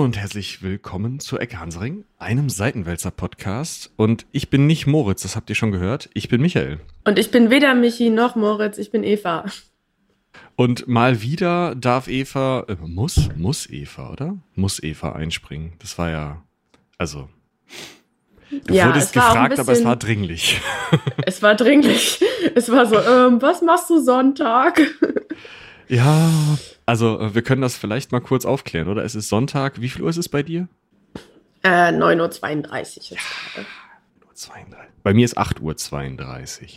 Hallo und herzlich willkommen zu Ecke Hansaring, einem Seitenwälzer-Podcast. Und ich bin nicht Moritz, das habt ihr schon gehört. Ich bin Michael. Und ich bin weder Michi noch Moritz, ich bin Eva. Und mal wieder darf Eva, äh, muss, muss Eva, oder? Muss Eva einspringen. Das war ja, also. Du ja, wurdest gefragt, bisschen, aber es war dringlich. Es war dringlich. Es war so, ähm, was machst du Sonntag? Ja, also äh, wir können das vielleicht mal kurz aufklären, oder? Es ist Sonntag. Wie viel Uhr ist es bei dir? Äh, 9.32 Uhr. Ja, 32. Bei mir ist 8.32 Uhr.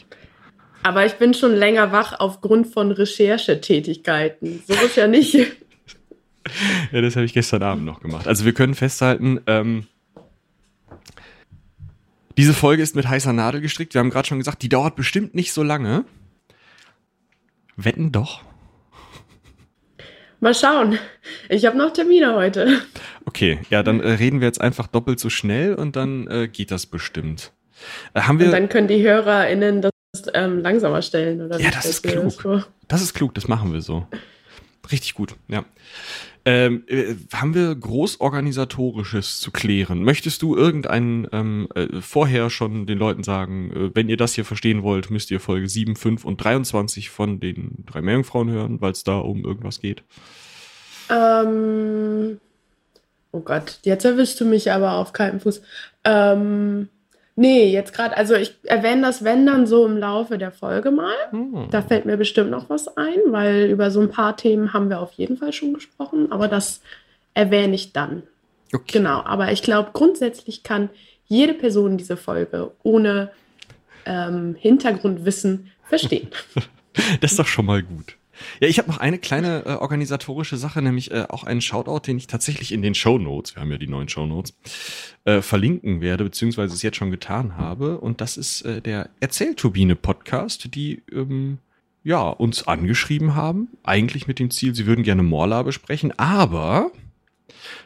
Aber ich bin schon länger wach aufgrund von Recherchetätigkeiten. So ist ja nicht. ja, das habe ich gestern Abend noch gemacht. Also wir können festhalten, ähm, diese Folge ist mit heißer Nadel gestrickt. Wir haben gerade schon gesagt, die dauert bestimmt nicht so lange. Wetten doch. Mal schauen. Ich habe noch Termine heute. Okay, ja, dann äh, reden wir jetzt einfach doppelt so schnell und dann äh, geht das bestimmt. Äh, haben wir, und dann können die HörerInnen das ähm, langsamer stellen, oder? Ja, das ist klug. Das, das ist klug, das machen wir so. Richtig gut, ja. Ähm, äh, haben wir Großorganisatorisches zu klären? Möchtest du irgendeinen ähm, äh, vorher schon den Leuten sagen, äh, wenn ihr das hier verstehen wollt, müsst ihr Folge 7, 5 und 23 von den drei Meerjungfrauen hören, weil es da um irgendwas geht? Ähm, oh Gott, jetzt erwischst du mich aber auf kaltem Fuß. Ähm, Nee, jetzt gerade, also ich erwähne das wenn dann so im Laufe der Folge mal. Hm. Da fällt mir bestimmt noch was ein, weil über so ein paar Themen haben wir auf jeden Fall schon gesprochen, aber das erwähne ich dann. Okay. Genau, aber ich glaube, grundsätzlich kann jede Person diese Folge ohne ähm, Hintergrundwissen verstehen. das ist doch schon mal gut. Ja, ich habe noch eine kleine äh, organisatorische Sache, nämlich äh, auch einen Shoutout, den ich tatsächlich in den Show Notes, wir haben ja die neuen Show Notes, äh, verlinken werde, beziehungsweise es jetzt schon getan habe. Und das ist äh, der Erzählturbine Podcast, die ähm, ja uns angeschrieben haben, eigentlich mit dem Ziel, sie würden gerne Morla besprechen, aber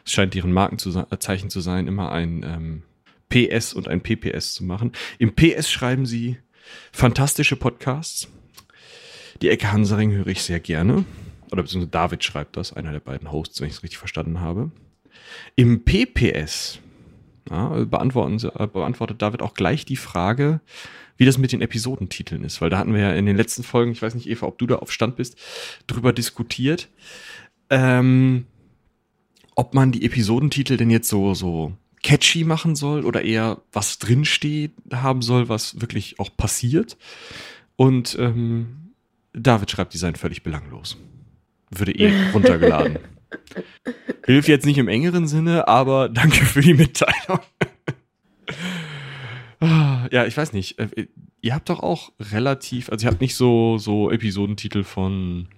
es scheint deren Markenzeichen zu sein, immer ein ähm, PS und ein PPS zu machen. Im PS schreiben sie fantastische Podcasts die Ecke Hansaring höre ich sehr gerne. Oder beziehungsweise David schreibt das, einer der beiden Hosts, wenn ich es richtig verstanden habe. Im PPS ja, äh, beantwortet David auch gleich die Frage, wie das mit den Episodentiteln ist. Weil da hatten wir ja in den letzten Folgen, ich weiß nicht, Eva, ob du da auf Stand bist, drüber diskutiert, ähm, ob man die Episodentitel denn jetzt so, so catchy machen soll oder eher was drinsteht haben soll, was wirklich auch passiert. Und ähm, David schreibt, die seien völlig belanglos. Würde eh runtergeladen. Hilft jetzt nicht im engeren Sinne, aber danke für die Mitteilung. Ja, ich weiß nicht. Äh, ihr habt doch auch relativ, also ihr habt nicht so, so Episodentitel von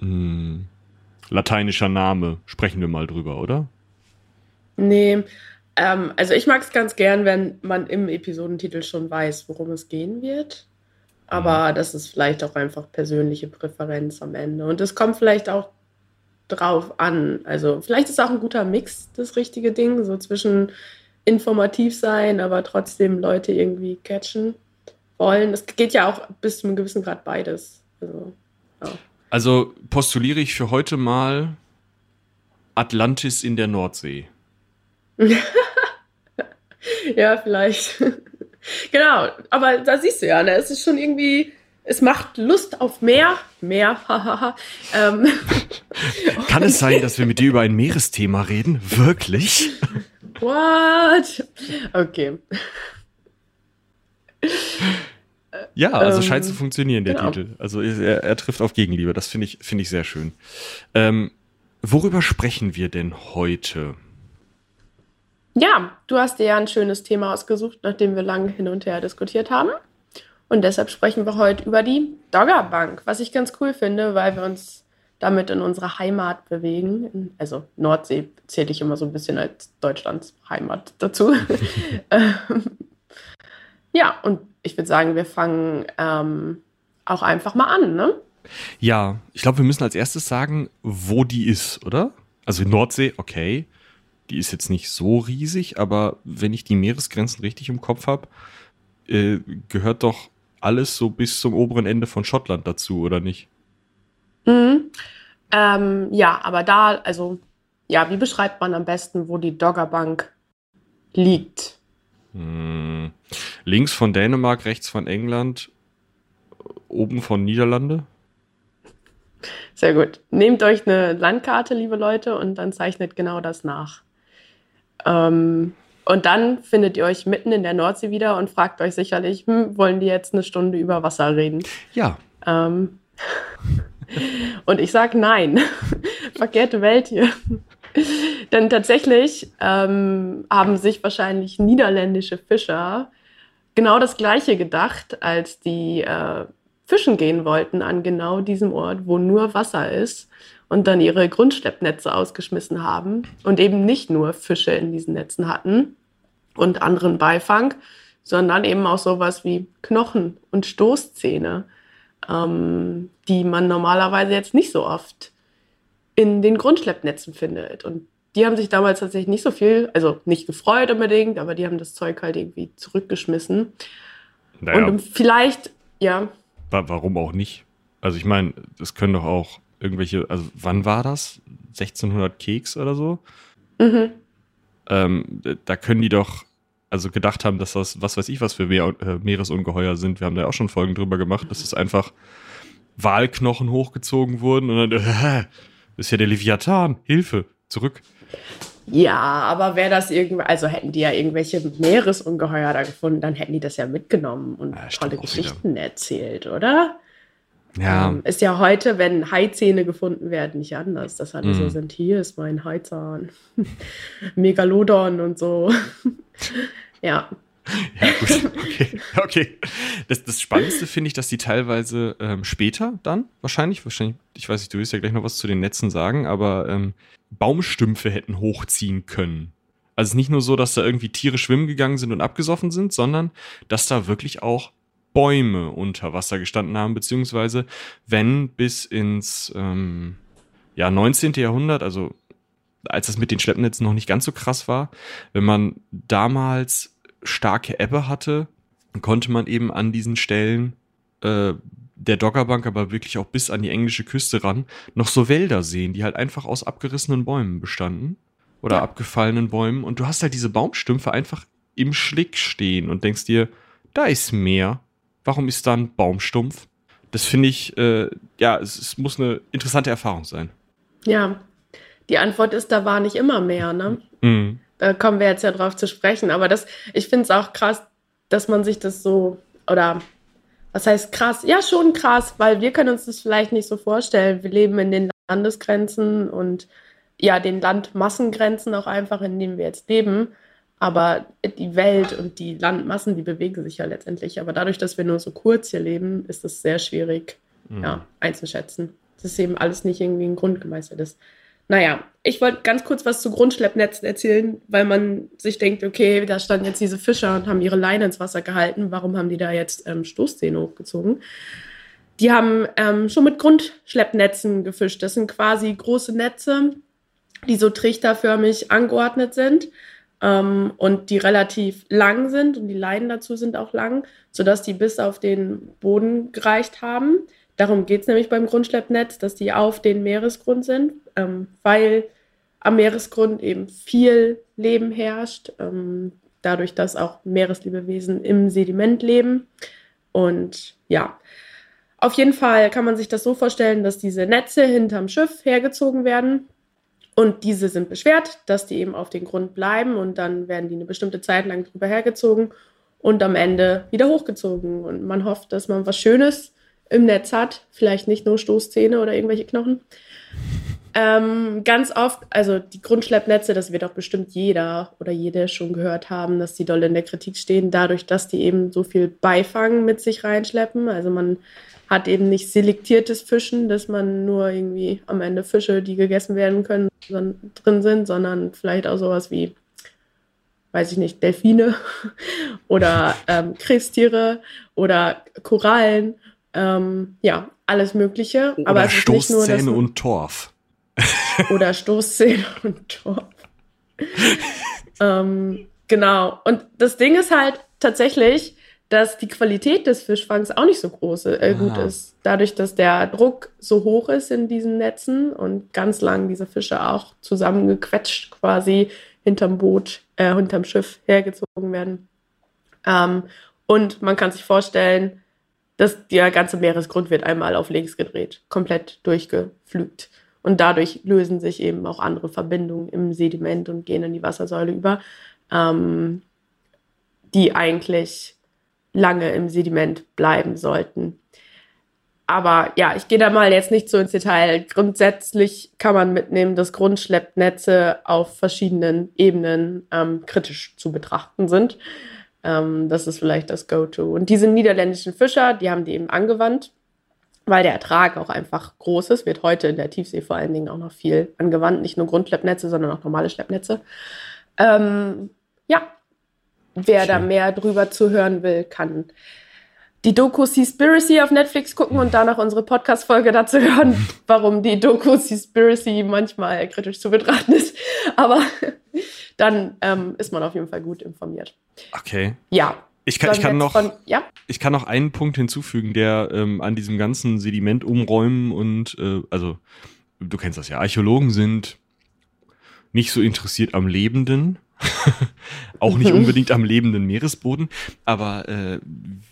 mh, hm, lateinischer Name. Sprechen wir mal drüber, oder? Nee. Ähm, also ich mag es ganz gern, wenn man im Episodentitel schon weiß, worum es gehen wird. Aber mhm. das ist vielleicht auch einfach persönliche Präferenz am Ende. Und es kommt vielleicht auch drauf an. Also vielleicht ist auch ein guter Mix das richtige Ding, so zwischen informativ sein, aber trotzdem Leute irgendwie catchen wollen. Es geht ja auch bis zu einem gewissen Grad beides. Also, ja. also postuliere ich für heute mal Atlantis in der Nordsee. ja, vielleicht. Genau, aber da siehst du ja, ne, es ist schon irgendwie, es macht Lust auf mehr, mehr, hahaha. ähm. Kann es sein, dass wir mit dir über ein Meeresthema reden? Wirklich? What? Okay. Ja, also ähm, scheint zu funktionieren, der genau. Titel. Also er, er, trifft auf Gegenliebe. Das finde ich, finde ich sehr schön. Ähm, worüber sprechen wir denn heute? Ja, du hast dir ja ein schönes Thema ausgesucht, nachdem wir lange hin und her diskutiert haben. Und deshalb sprechen wir heute über die Doggerbank, was ich ganz cool finde, weil wir uns damit in unsere Heimat bewegen. Also Nordsee zähle ich immer so ein bisschen als Deutschlands Heimat dazu. Ähm, ja, und ich würde sagen, wir fangen ähm, auch einfach mal an, ne? Ja, ich glaube, wir müssen als erstes sagen, wo die ist, oder? Also Nordsee, okay die ist jetzt nicht so riesig, aber wenn ich die Meeresgrenzen richtig im Kopf habe, äh, gehört doch alles so bis zum oberen Ende von Schottland dazu, oder nicht? Mhm. Ähm, ja, aber da, also ja, wie beschreibt man am besten, wo die Doggerbank liegt? Hm. Links von Dänemark, rechts von England, oben von Niederlande. Sehr gut. Nehmt euch eine Landkarte, liebe Leute, und dann zeichnet genau das nach. Ähm, und dann findet ihr euch mitten in der Nordsee wieder und fragt euch sicherlich, hm, wollen die jetzt eine Stunde über Wasser reden? Ja. Ähm, und ich sage nein. Verkehrte Welt hier. Denn tatsächlich ähm, haben sich wahrscheinlich niederländische Fischer genau das Gleiche gedacht, als die äh, fischen gehen wollten an genau diesem Ort, wo nur Wasser ist und dann ihre Grundschleppnetze ausgeschmissen haben und eben nicht nur Fische in diesen Netzen hatten und anderen Beifang, sondern eben auch sowas wie Knochen und Stoßzähne, ähm, die man normalerweise jetzt nicht so oft in den Grundschleppnetzen findet. Und die haben sich damals tatsächlich nicht so viel, also nicht gefreut unbedingt, aber die haben das Zeug halt irgendwie zurückgeschmissen. Naja. Und vielleicht, ja. Warum auch nicht? Also ich meine, das können doch auch irgendwelche, also wann war das? 1600 Keks oder so? Mhm. Ähm, da können die doch, also gedacht haben, dass das, was weiß ich, was für Meer, äh, Meeresungeheuer sind. Wir haben da auch schon Folgen drüber gemacht, dass es einfach Walknochen hochgezogen wurden und dann, äh, ist ja der Leviathan, Hilfe, zurück. Ja, aber wäre das irgendwie, also hätten die ja irgendwelche Meeresungeheuer da gefunden, dann hätten die das ja mitgenommen und ja, tolle Geschichten wieder. erzählt, oder? Ja. Ähm, ist ja heute, wenn Haizähne gefunden werden, nicht anders. Das alle mm. so sind, hier ist mein Haizahn. Megalodon und so. ja. Ja, gut. Okay. okay. Das, das Spannendste finde ich, dass die teilweise ähm, später dann, wahrscheinlich, wahrscheinlich, ich weiß nicht, du wirst ja gleich noch was zu den Netzen sagen, aber ähm, Baumstümpfe hätten hochziehen können. Also es ist nicht nur so, dass da irgendwie Tiere schwimmen gegangen sind und abgesoffen sind, sondern dass da wirklich auch Bäume unter Wasser gestanden haben, beziehungsweise wenn bis ins ähm, ja, 19. Jahrhundert, also als das mit den Schleppnetzen noch nicht ganz so krass war, wenn man damals starke Ebbe hatte, konnte man eben an diesen Stellen äh, der Doggerbank, aber wirklich auch bis an die englische Küste ran, noch so Wälder sehen, die halt einfach aus abgerissenen Bäumen bestanden oder ja. abgefallenen Bäumen. Und du hast halt diese Baumstümpfe einfach im Schlick stehen und denkst dir, da ist Meer. Warum ist da ein Baumstumpf? Das finde ich, äh, ja, es, es, muss eine interessante Erfahrung sein. Ja, die Antwort ist, da war nicht immer mehr, ne? Mhm. Da kommen wir jetzt ja drauf zu sprechen. Aber das, ich finde es auch krass, dass man sich das so, oder was heißt krass? Ja, schon krass, weil wir können uns das vielleicht nicht so vorstellen. Wir leben in den Landesgrenzen und ja, den Landmassengrenzen auch einfach, in denen wir jetzt leben. Aber die Welt und die Landmassen, die bewegen sich ja letztendlich. Aber dadurch, dass wir nur so kurz hier leben, ist es sehr schwierig mhm. ja, einzuschätzen. Das ist eben alles nicht irgendwie ein Grund gemeißelt ist. Naja, ich wollte ganz kurz was zu Grundschleppnetzen erzählen, weil man sich denkt, okay, da standen jetzt diese Fischer und haben ihre Leine ins Wasser gehalten. Warum haben die da jetzt ähm, Stoßzähne hochgezogen? Die haben ähm, schon mit Grundschleppnetzen gefischt. Das sind quasi große Netze, die so trichterförmig angeordnet sind ähm, und die relativ lang sind und die Leinen dazu sind auch lang, sodass die bis auf den Boden gereicht haben. Darum geht es nämlich beim Grundschleppnetz, dass die auf den Meeresgrund sind, ähm, weil am Meeresgrund eben viel Leben herrscht, ähm, dadurch, dass auch Meereslebewesen im Sediment leben. Und ja, auf jeden Fall kann man sich das so vorstellen, dass diese Netze hinterm Schiff hergezogen werden. Und diese sind beschwert, dass die eben auf den Grund bleiben und dann werden die eine bestimmte Zeit lang drüber hergezogen und am Ende wieder hochgezogen. Und man hofft, dass man was Schönes im Netz hat. Vielleicht nicht nur Stoßzähne oder irgendwelche Knochen. Ähm, ganz oft, also die Grundschleppnetze, das wird auch bestimmt jeder oder jede schon gehört haben, dass die doll in der Kritik stehen, dadurch, dass die eben so viel Beifang mit sich reinschleppen. Also man hat eben nicht selektiertes Fischen, dass man nur irgendwie am Ende Fische, die gegessen werden können, drin sind, sondern vielleicht auch sowas wie, weiß ich nicht, Delfine oder ähm, Krebstiere oder Korallen ähm, ja, alles Mögliche. Oder aber es ist nicht nur und Torf. oder Stoßzähne und Torf. ähm, genau. Und das Ding ist halt tatsächlich, dass die Qualität des Fischfangs auch nicht so groß äh, gut ist. Dadurch, dass der Druck so hoch ist in diesen Netzen und ganz lang diese Fische auch zusammengequetscht quasi hinterm Boot, äh, hinterm Schiff hergezogen werden. Ähm, und man kann sich vorstellen, dass der ganze Meeresgrund wird einmal auf links gedreht, komplett durchgepflügt. Und dadurch lösen sich eben auch andere Verbindungen im Sediment und gehen in die Wassersäule über, ähm, die eigentlich lange im Sediment bleiben sollten. Aber ja, ich gehe da mal jetzt nicht so ins Detail. Grundsätzlich kann man mitnehmen, dass Grundschleppnetze auf verschiedenen Ebenen ähm, kritisch zu betrachten sind. Ähm, das ist vielleicht das Go-To. Und diese niederländischen Fischer, die haben die eben angewandt, weil der Ertrag auch einfach groß ist. Wird heute in der Tiefsee vor allen Dingen auch noch viel angewandt. Nicht nur Grundschleppnetze, sondern auch normale Schleppnetze. Ähm, ja, wer Schön. da mehr drüber zu hören will, kann die Doku Seaspiracy auf Netflix gucken und danach unsere Podcast-Folge dazu hören, warum die Doku Seaspiracy manchmal kritisch zu betrachten ist. Aber dann ähm, ist man auf jeden Fall gut informiert. Okay. Ja. Ich kann, ich kann noch, von, ja? ich kann noch einen Punkt hinzufügen, der ähm, an diesem ganzen Sediment umräumen und, äh, also, du kennst das ja, Archäologen sind nicht so interessiert am Lebenden, auch nicht unbedingt am lebenden Meeresboden, aber äh,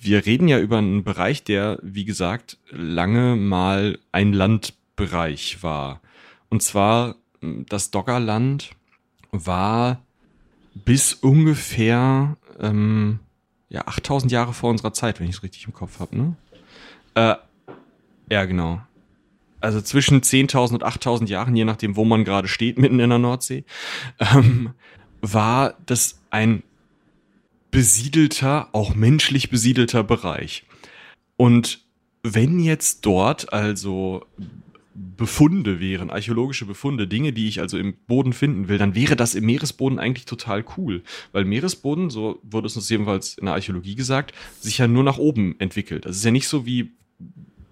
wir reden ja über einen Bereich, der, wie gesagt, lange mal ein Landbereich war. Und zwar das Doggerland war bis ungefähr ähm, ja 8000 Jahre vor unserer Zeit, wenn ich es richtig im Kopf habe, ne? Äh, ja, genau. Also zwischen 10.000 und 8.000 Jahren, je nachdem, wo man gerade steht, mitten in der Nordsee. Ähm, war das ein besiedelter, auch menschlich besiedelter Bereich. Und wenn jetzt dort also Befunde wären, archäologische Befunde, Dinge, die ich also im Boden finden will, dann wäre das im Meeresboden eigentlich total cool. Weil Meeresboden, so wurde es uns jedenfalls in der Archäologie gesagt, sich ja nur nach oben entwickelt. Das ist ja nicht so wie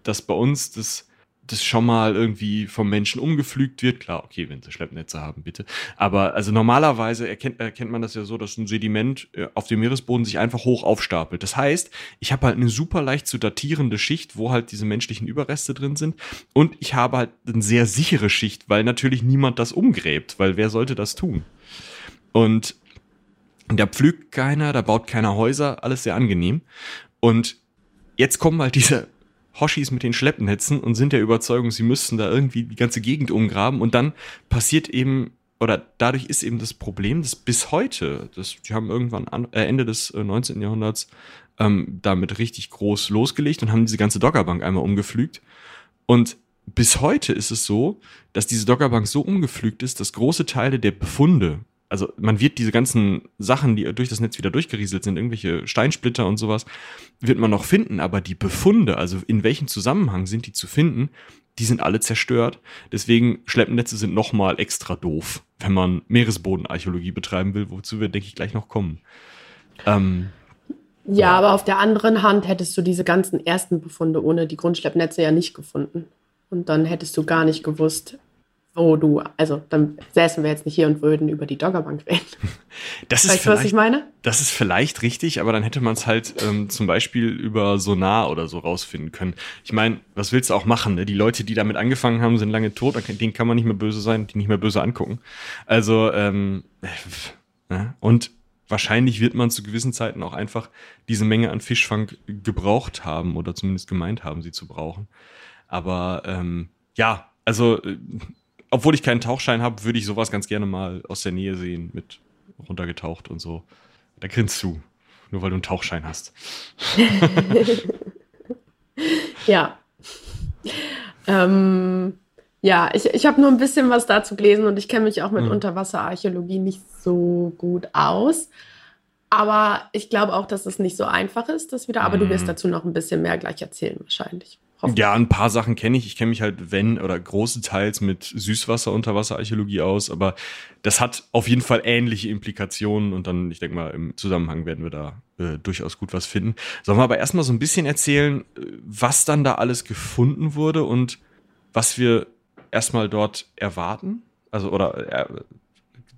das bei uns das das schon mal irgendwie vom Menschen umgepflügt wird. Klar, okay, wenn sie Schleppnetze haben, bitte. Aber also normalerweise erkennt, erkennt man das ja so, dass ein Sediment äh, auf dem Meeresboden sich einfach hoch aufstapelt. Das heißt, ich habe halt eine super leicht zu datierende Schicht, wo halt diese menschlichen Überreste drin sind. Und ich habe halt eine sehr sichere Schicht, weil natürlich niemand das umgräbt, weil wer sollte das tun? Und da pflügt keiner, da baut keiner Häuser, alles sehr angenehm. Und jetzt kommen halt diese Hoshis mit den Schleppnetzen und sind der Überzeugung, sie müssten da irgendwie die ganze Gegend umgraben und dann passiert eben oder dadurch ist eben das Problem, dass bis heute, das, die haben irgendwann an, äh, Ende des äh, 19. Jahrhunderts ähm, damit richtig groß losgelegt und haben diese ganze Dockerbank einmal umgepflügt. Und bis heute ist es so, dass diese Dockerbank so umgepflügt ist, dass große Teile der Befunde, also man wird diese ganzen Sachen, die durch das Netz wieder durchgerieselt sind, irgendwelche Steinsplitter und sowas, wird man noch finden, aber die Befunde, also in welchem Zusammenhang sind die zu finden, die sind alle zerstört. Deswegen Schleppnetze sind nochmal extra doof, wenn man Meeresbodenarchäologie betreiben will, wozu wir, denke ich, gleich noch kommen. Ähm, ja, ja, aber auf der anderen Hand hättest du diese ganzen ersten Befunde ohne die Grundschleppnetze ja nicht gefunden. Und dann hättest du gar nicht gewusst, wo du, also dann säßen wir jetzt nicht hier und würden über die Doggerbank reden. Das ist weißt du, was ich meine? Das ist vielleicht richtig, aber dann hätte man es halt ähm, zum Beispiel über Sonar oder so rausfinden können. Ich meine, was willst du auch machen? Ne? Die Leute, die damit angefangen haben, sind lange tot, denen kann man nicht mehr böse sein, die nicht mehr böse angucken. Also, ähm, äh, ne? und wahrscheinlich wird man zu gewissen Zeiten auch einfach diese Menge an Fischfang gebraucht haben oder zumindest gemeint haben, sie zu brauchen. Aber ähm, ja, also äh, obwohl ich keinen Tauchschein habe, würde ich sowas ganz gerne mal aus der Nähe sehen, mit runtergetaucht und so. Da grinst du, nur weil du einen Tauchschein hast. ja. Ähm, ja, ich, ich habe nur ein bisschen was dazu gelesen und ich kenne mich auch mit mhm. Unterwasserarchäologie nicht so gut aus. Aber ich glaube auch, dass es nicht so einfach ist, das wieder. Aber mhm. du wirst mhm. dazu noch ein bisschen mehr gleich erzählen, wahrscheinlich. Ja, ein paar Sachen kenne ich. Ich kenne mich halt, wenn oder großenteils mit Süßwasser, Unterwasserarchäologie aus, aber das hat auf jeden Fall ähnliche Implikationen und dann, ich denke mal, im Zusammenhang werden wir da äh, durchaus gut was finden. Sollen wir aber erstmal so ein bisschen erzählen, äh, was dann da alles gefunden wurde und was wir erstmal dort erwarten? Also, oder äh,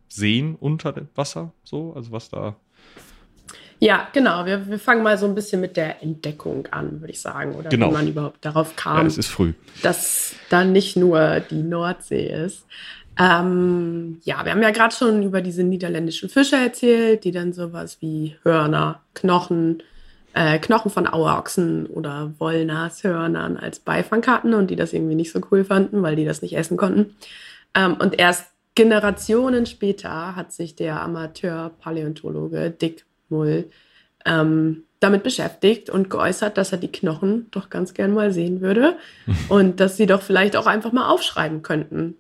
sehen unter dem Wasser, so, also was da Ja, genau. Wir, wir fangen mal so ein bisschen mit der Entdeckung an, würde ich sagen. Oder Genau. wie man überhaupt darauf kam, Ja, es ist früh. dass da nicht nur die Nordsee ist. Ähm, ja, wir haben ja gerade schon über diese niederländischen Fische erzählt, die dann sowas wie Hörner, Knochen, äh, Knochen von Auerochsen oder Wollnashörnern als Beifang hatten und die das irgendwie nicht so cool fanden, weil die das nicht essen konnten. Ähm, und erst Generationen später hat sich der Amateur-Paläontologe Dick Mull ähm, damit beschäftigt und geäußert, dass er die Knochen doch ganz gern mal sehen würde und dass sie doch vielleicht auch einfach mal aufschreiben könnten,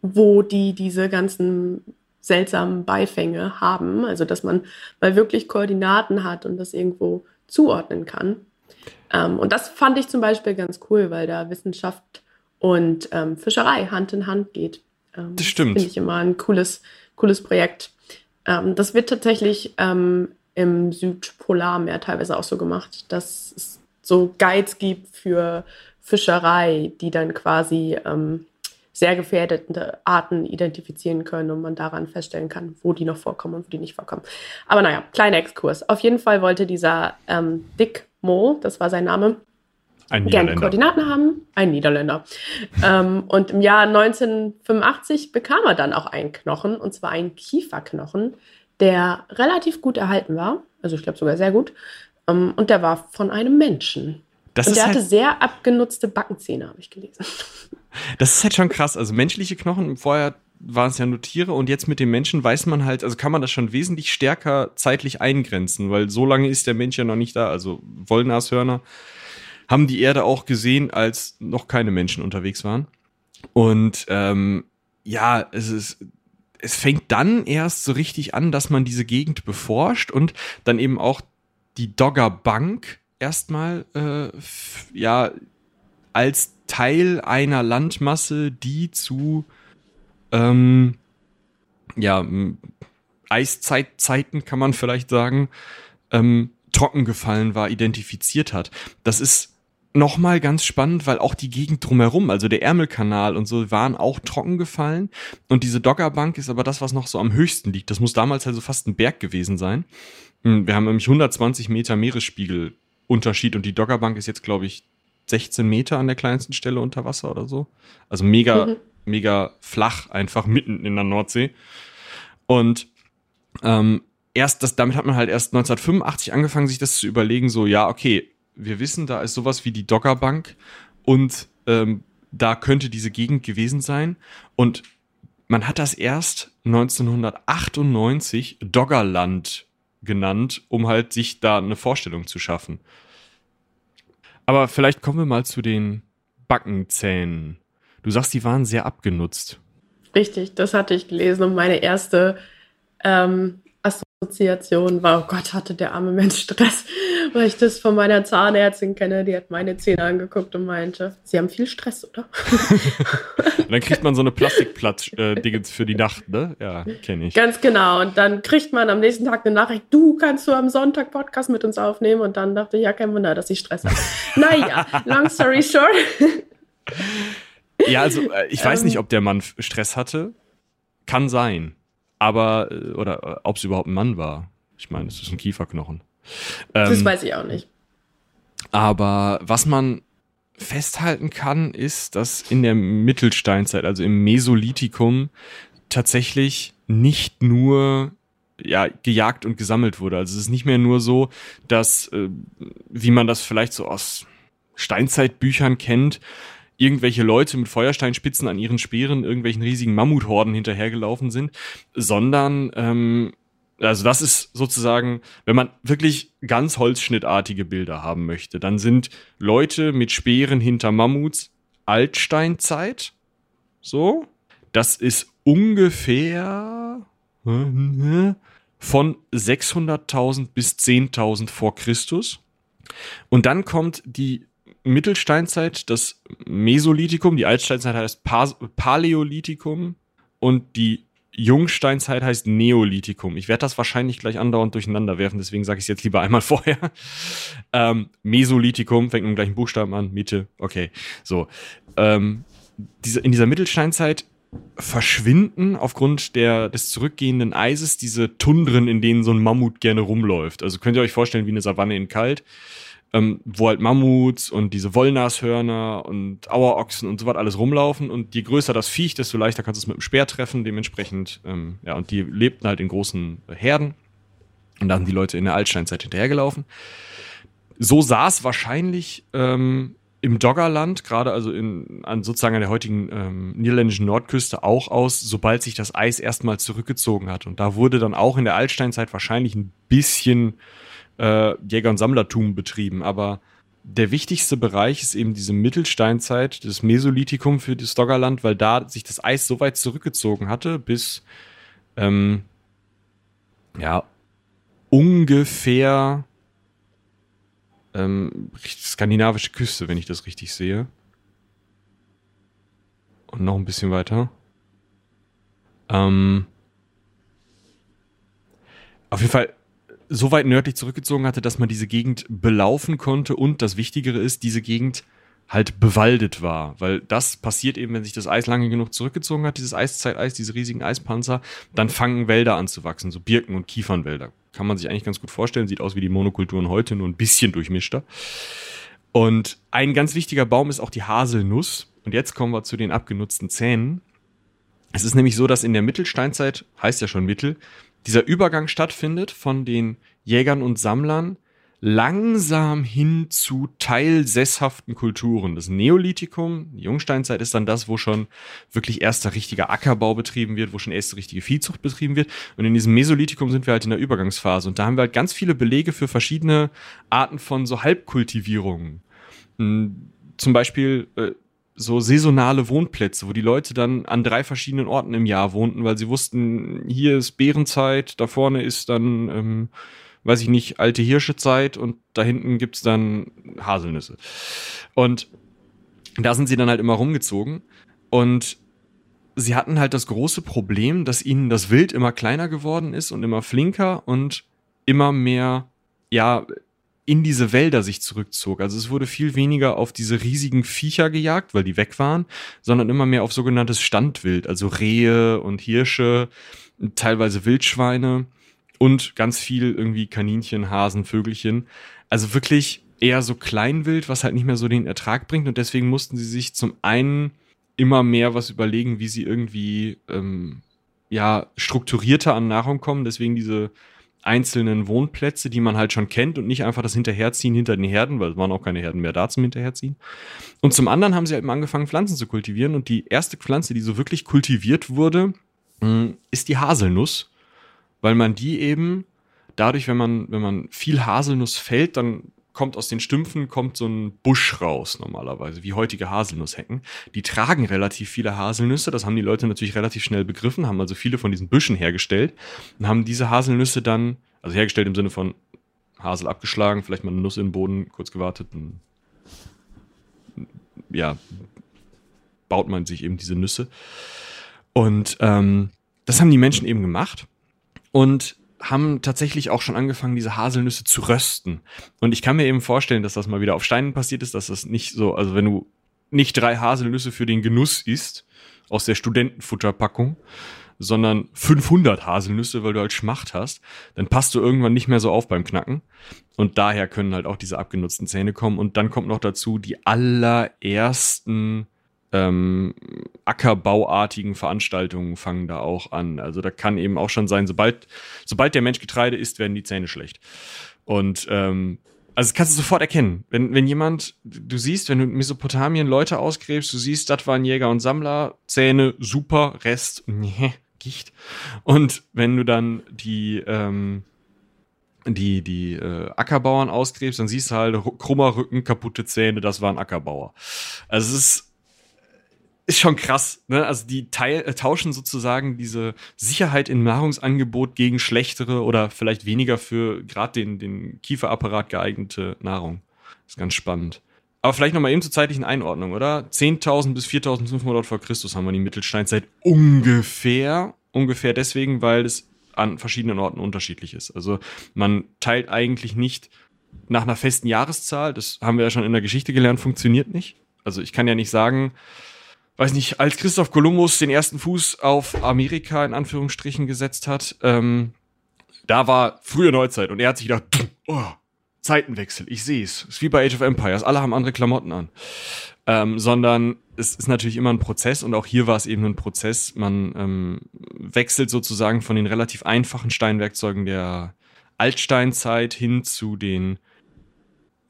wo die diese ganzen seltsamen Beifänge haben. Also, dass man mal wirklich Koordinaten hat und das irgendwo zuordnen kann. Ähm, und das fand ich zum Beispiel ganz cool, weil da Wissenschaft und ähm, Fischerei Hand in Hand geht. Ähm, Das stimmt. Finde ich immer ein cooles, cooles Projekt. Ähm, das wird tatsächlich ähm, im Südpolarmeer teilweise auch so gemacht, dass es so Guides gibt für Fischerei, die dann quasi ähm, sehr gefährdete Arten identifizieren können und man daran feststellen kann, wo die noch vorkommen und wo die nicht vorkommen. Aber naja, kleiner Exkurs. Auf jeden Fall wollte dieser ähm, Dick Mo, das war sein Name, Ein gerne Niederländer. Koordinaten haben. Ein Niederländer. ähm, und im Jahr 1985 bekam er dann auch einen Knochen, und zwar einen Kieferknochen, der relativ gut erhalten war. Also ich glaube sogar sehr gut. Ähm, und der war von einem Menschen. Das und der hatte halt, sehr abgenutzte Backenzähne, habe ich gelesen. das ist halt schon krass. Also menschliche Knochen, vorher waren es ja nur Tiere und jetzt mit dem Menschen weiß man halt, also kann man das schon wesentlich stärker zeitlich eingrenzen, weil so lange ist der Mensch ja noch nicht da. Also Wollnashörner haben die Erde auch gesehen, als noch keine Menschen unterwegs waren. Und ähm, ja, es ist, es fängt dann erst so richtig an, dass man diese Gegend beforscht und dann eben auch die Dogger Bank erstmal äh, ja als Teil einer Landmasse, die zu ähm, ja Eiszeitzeiten kann man vielleicht sagen ähm, trocken gefallen war, identifiziert hat. Das ist nochmal ganz spannend, weil auch die Gegend drumherum, also der Ärmelkanal und so, waren auch trocken gefallen. Und diese Doggerbank ist aber das, was noch so am höchsten liegt. Das muss damals also fast ein Berg gewesen sein. Hm, Wir haben nämlich 120 Meter Meeresspiegelunterschied und die Doggerbank ist jetzt, glaube ich, 16 Meter an der kleinsten Stelle unter Wasser oder so. Also mega, Mhm. mega flach, einfach mitten in der Nordsee. Und ähm, erst das, damit hat man halt erst 1985 angefangen, sich das zu überlegen, so, ja, okay, wir wissen, da ist sowas wie die Doggerbank und ähm, da könnte diese Gegend gewesen sein. Und man hat das erst 1998 Doggerland genannt, um halt sich da eine Vorstellung zu schaffen. Aber vielleicht kommen wir mal zu den Backenzähnen. Du sagst, die waren sehr abgenutzt. Richtig, das hatte ich gelesen und meine erste ähm, Assoziation war, oh Gott, hatte der arme Mensch Stress, weil ich das von meiner Zahnärztin kenne, die hat meine Zähne angeguckt und meinte, sie haben viel Stress, oder? Und dann kriegt man so eine Plastikplatz-Dingens für die Nacht, ne? Ja, kenne ich. Ganz genau. Und dann kriegt man am nächsten Tag eine Nachricht, du kannst du am Sonntag Podcast mit uns aufnehmen. Und dann dachte ich, ja, kein Wunder, dass ich Stress habe. naja, long story short. Ja, also äh, ich weiß Ähm. nicht, ob der Mann Stress hatte. Kann sein. Aber, äh, oder ob es überhaupt ein Mann war. Ich meine, es ist ein Kieferknochen. das Ähm, weiß ich auch nicht. aber was man festhalten kann, ist, dass in der Mittelsteinzeit, also im Mesolithikum, tatsächlich nicht nur ja, gejagt und gesammelt wurde. Also es ist nicht mehr nur so, dass, äh, wie man das vielleicht so aus Steinzeitbüchern kennt, irgendwelche Leute mit Feuersteinspitzen an ihren Speeren irgendwelchen riesigen Mammuthorden hinterhergelaufen sind, sondern ähm, also das ist sozusagen, wenn man wirklich ganz holzschnittartige Bilder haben möchte, dann sind Leute mit Speeren hinter Mammuts Altsteinzeit. So. Das ist ungefähr von 600.000 bis 10.000 vor Christus. Und dann kommt die Mittelsteinzeit, das Mesolithikum, die Altsteinzeit heißt Pas Paläolithikum und die Jungsteinzeit heißt Neolithikum. Ich werde das wahrscheinlich gleich andauernd durcheinander werfen, deswegen sage ich es jetzt lieber einmal vorher. Ähm, Mesolithikum fängt mit dem gleichen Buchstaben an, Mitte, okay. So. Ähm, diese, in dieser Mittelsteinzeit verschwinden aufgrund der, des zurückgehenden Eises diese Tundren, in denen so ein Mammut gerne rumläuft. Also könnt ihr euch vorstellen wie eine Savanne in kalt, ähm, wo halt Mammuts und diese Wollnashörner und Auerochsen und so was alles rumlaufen. Und je größer das Viech, desto leichter kannst du es mit dem Speer treffen. Dementsprechend, ähm, ja, und die lebten halt in großen Herden. Und da sind die Leute in der Altsteinzeit hinterhergelaufen. So sah es wahrscheinlich ähm, im Doggerland, gerade also in, an sozusagen an der heutigen ähm, niederländischen Nordküste auch aus, sobald sich das Eis erstmal zurückgezogen hat. Und da wurde dann auch in der Altsteinzeit wahrscheinlich ein bisschen äh, Jäger- und Sammlertum betrieben. Aber der wichtigste Bereich ist eben diese Mittelsteinzeit, das Mesolithikum für das Doggerland, weil da sich das Eis so weit zurückgezogen hatte, bis ähm, ja ungefähr ähm, skandinavische Küste, wenn ich das richtig sehe. Und noch ein bisschen weiter. Ähm, auf jeden Fall so weit nördlich zurückgezogen hatte, dass man diese Gegend belaufen konnte und das Wichtigere ist, diese Gegend halt bewaldet war, weil das passiert eben, wenn sich das Eis lange genug zurückgezogen hat, dieses Eiszeiteis, diese riesigen Eispanzer, dann fangen Wälder an zu wachsen, so Birken- und Kiefernwälder kann man sich eigentlich ganz gut vorstellen. Sieht aus wie die Monokulturen heute, nur ein bisschen durchmischter. Und ein ganz wichtiger Baum ist auch die Haselnuss. Und jetzt kommen wir zu den abgenutzten Zähnen. Es ist nämlich so, dass in der Mittelsteinzeit, heißt ja schon Mittel, dieser Übergang stattfindet von den Jägern und Sammlern langsam hin zu teilsesshaften Kulturen. Das Neolithikum, die Jungsteinzeit ist dann das, wo schon wirklich erster richtiger Ackerbau betrieben wird, wo schon erste richtige Viehzucht betrieben wird. Und in diesem Mesolithikum sind wir halt in der Übergangsphase. Und da haben wir halt ganz viele Belege für verschiedene Arten von so Halbkultivierungen. Hm, zum Beispiel äh, so saisonale Wohnplätze, wo die Leute dann an drei verschiedenen Orten im Jahr wohnten, weil sie wussten, hier ist Bärenzeit, da vorne ist dann ähm, weiß ich nicht, alte Hirschezeit und da hinten gibt's dann Haselnüsse. Und da sind sie dann halt immer rumgezogen und sie hatten halt das große Problem, dass ihnen das Wild immer kleiner geworden ist und immer flinker und immer mehr, ja, in diese Wälder sich zurückzog. Also es wurde viel weniger auf diese riesigen Viecher gejagt, weil die weg waren, sondern immer mehr auf sogenanntes Standwild, also Rehe und Hirsche, teilweise Wildschweine und ganz viel irgendwie Kaninchen, Hasen, Vögelchen. Also wirklich eher so Kleinwild, was halt nicht mehr so den Ertrag bringt. Und deswegen mussten sie sich zum einen immer mehr was überlegen, wie sie irgendwie ähm, ja strukturierter an Nahrung kommen. Deswegen diese einzelnen Wohnplätze, die man halt schon kennt und nicht einfach das Hinterherziehen hinter den Herden, weil es waren auch keine Herden mehr da zum Hinterherziehen. Und zum anderen haben sie halt angefangen, Pflanzen zu kultivieren. Und die erste Pflanze, die so wirklich kultiviert wurde, hm, ist die Haselnuss weil man die eben dadurch, wenn man, wenn man viel Haselnuss fällt, dann kommt aus den Stümpfen kommt so ein Busch raus normalerweise, wie heutige Haselnusshecken. Die tragen relativ viele Haselnüsse, das haben die Leute natürlich relativ schnell begriffen, haben also viele von diesen Büschen hergestellt und haben diese Haselnüsse dann, also hergestellt im Sinne von Hasel abgeschlagen, vielleicht mal eine Nuss in den Boden, kurz gewartet, und, ja, baut man sich eben diese Nüsse. Und ähm, das haben die Menschen eben gemacht und haben tatsächlich auch schon angefangen, diese Haselnüsse zu rösten. Und ich kann mir eben vorstellen, dass das mal wieder auf Steinen passiert ist, dass das nicht so, also wenn du nicht drei Haselnüsse für den Genuss isst, aus der Studentenfutterpackung, sondern 500 Haselnüsse, weil du halt Schmacht hast, dann passt du irgendwann nicht mehr so auf beim Knacken. Und daher können halt auch diese abgenutzten Zähne kommen. Und dann kommt noch dazu die allerersten ähm, ackerbauartigen Veranstaltungen fangen da auch an. Also da kann eben auch schon sein, sobald, sobald der Mensch Getreide isst, werden die Zähne schlecht. Und ähm, also das kannst du sofort erkennen. Wenn, wenn jemand, du siehst, wenn du in Mesopotamien Leute ausgräbst, du siehst, das waren Jäger und Sammler, Zähne super, Rest, nee, Gicht. Und wenn du dann die, ähm, die, die äh, Ackerbauern ausgräbst, dann siehst du halt krummer Rücken, kaputte Zähne, das waren Ackerbauer. Also es ist ist schon krass, ne? Also die teil, äh, tauschen sozusagen diese Sicherheit im Nahrungsangebot gegen schlechtere oder vielleicht weniger für gerade den, den Kieferapparat geeignete Nahrung. ist ganz spannend. Aber vielleicht nochmal eben zur zeitlichen Einordnung, oder? 10.000 bis 4.500 vor Christus haben wir die Mittelsteinzeit ungefähr. Ungefähr deswegen, weil es an verschiedenen Orten unterschiedlich ist. Also man teilt eigentlich nicht nach einer festen Jahreszahl. Das haben wir ja schon in der Geschichte gelernt, funktioniert nicht. Also ich kann ja nicht sagen, weiß nicht, als Christoph Kolumbus den ersten Fuß auf Amerika in Anführungsstrichen gesetzt hat, ähm, da war frühe Neuzeit und er hat sich gedacht, oh, Zeitenwechsel, ich sehe es. Ist wie bei Age of Empires, alle haben andere Klamotten an. Ähm, sondern es ist natürlich immer ein Prozess und auch hier war es eben ein Prozess. Man ähm, wechselt sozusagen von den relativ einfachen Steinwerkzeugen der Altsteinzeit hin zu den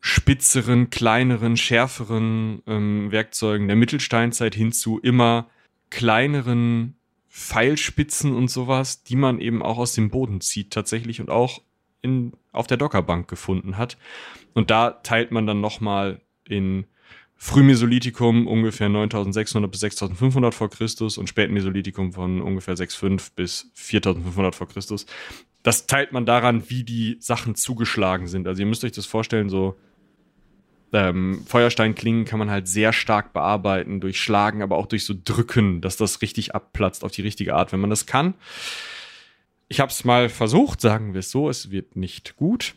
spitzeren, kleineren, schärferen ähm, Werkzeugen der Mittelsteinzeit hin zu immer kleineren Pfeilspitzen und sowas, die man eben auch aus dem Boden zieht tatsächlich und auch in, auf der Dockerbank gefunden hat. Und da teilt man dann nochmal in Frühmesolithikum ungefähr 9600 bis 6500 vor Christus und Spätmesolithikum von ungefähr 6500 bis 4500 vor Christus. Das teilt man daran, wie die Sachen zugeschlagen sind. Also ihr müsst euch das vorstellen, so ähm, Feuersteinklingen kann man halt sehr stark bearbeiten durch Schlagen, aber auch durch so Drücken, dass das richtig abplatzt auf die richtige Art, wenn man das kann. Ich habe es mal versucht, sagen wir es so, es wird nicht gut.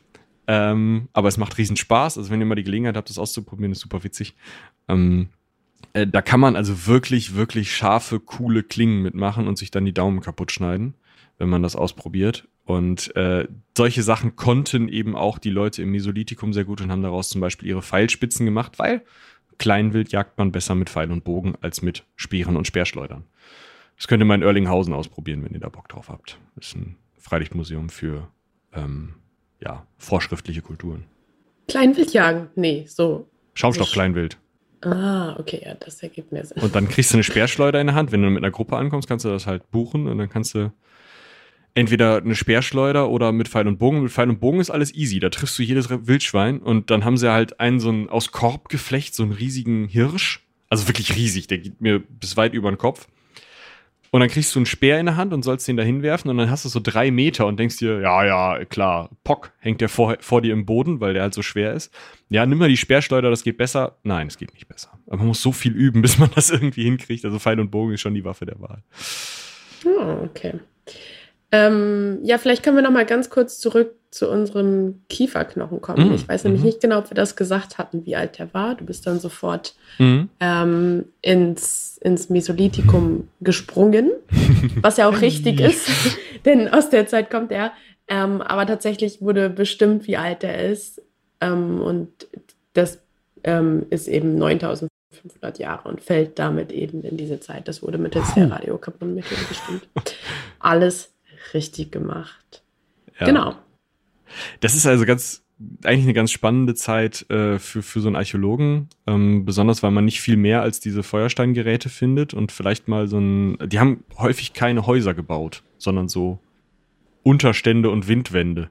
Ähm, aber es macht riesen Spaß. Also wenn ihr mal die Gelegenheit habt, das auszuprobieren, ist super witzig. Ähm, äh, da kann man also wirklich, wirklich scharfe, coole Klingen mitmachen und sich dann die Daumen kaputt schneiden, wenn man das ausprobiert. Und äh, solche Sachen konnten eben auch die Leute im Mesolithikum sehr gut und haben daraus zum Beispiel ihre Pfeilspitzen gemacht, weil Kleinwild jagt man besser mit Pfeil und Bogen als mit Speeren und Speerschleudern. Das könnt ihr mal in Erlinghausen ausprobieren, wenn ihr da Bock drauf habt. Das ist ein Freilichtmuseum für ähm, ja, vorschriftliche Kulturen. Kleinwild jagen? Nee, so. Schaumstoff-Kleinwild. Ah, okay, ja, das ergibt mir Sinn. Und dann kriegst du eine Speerschleuder in der Hand. Wenn du mit einer Gruppe ankommst, kannst du das halt buchen und dann kannst du entweder eine Speerschleuder oder mit Pfeil und Bogen. Mit Pfeil und Bogen ist alles easy. Da triffst du jedes Wildschwein und dann haben sie halt einen so einen aus Korbgeflecht, so einen riesigen Hirsch. Also wirklich riesig, der geht mir bis weit über den Kopf. Und dann kriegst du einen Speer in der Hand und sollst den da hinwerfen und dann hast du so drei Meter und denkst dir, ja, ja, klar, Pock hängt der vor, vor dir im Boden, weil der halt so schwer ist. Ja, nimm mal die Speerschleuder, das geht besser. Nein, es geht nicht besser. Aber man muss so viel üben, bis man das irgendwie hinkriegt. Also Pfeil und Bogen ist schon die Waffe der Wahl. Oh, okay. Ähm, ja, vielleicht können wir noch mal ganz kurz zurück zu unserem Kieferknochen kommen. Mm, ich weiß nämlich mm. nicht genau, ob wir das gesagt hatten, wie alt der war. Du bist dann sofort mm. ähm, ins, ins Mesolithikum gesprungen, was ja auch richtig ist, denn aus der Zeit kommt er. Ähm, aber tatsächlich wurde bestimmt, wie alt er ist. Ähm, und das ähm, ist eben 9500 Jahre und fällt damit eben in diese Zeit. Das wurde mittels der Radiokarbonmittel bestimmt. Alles richtig gemacht. Ja. Genau. Das ist also ganz, eigentlich eine ganz spannende Zeit äh, für, für so einen Archäologen, ähm, besonders weil man nicht viel mehr als diese Feuersteingeräte findet und vielleicht mal so ein, die haben häufig keine Häuser gebaut, sondern so Unterstände und Windwände.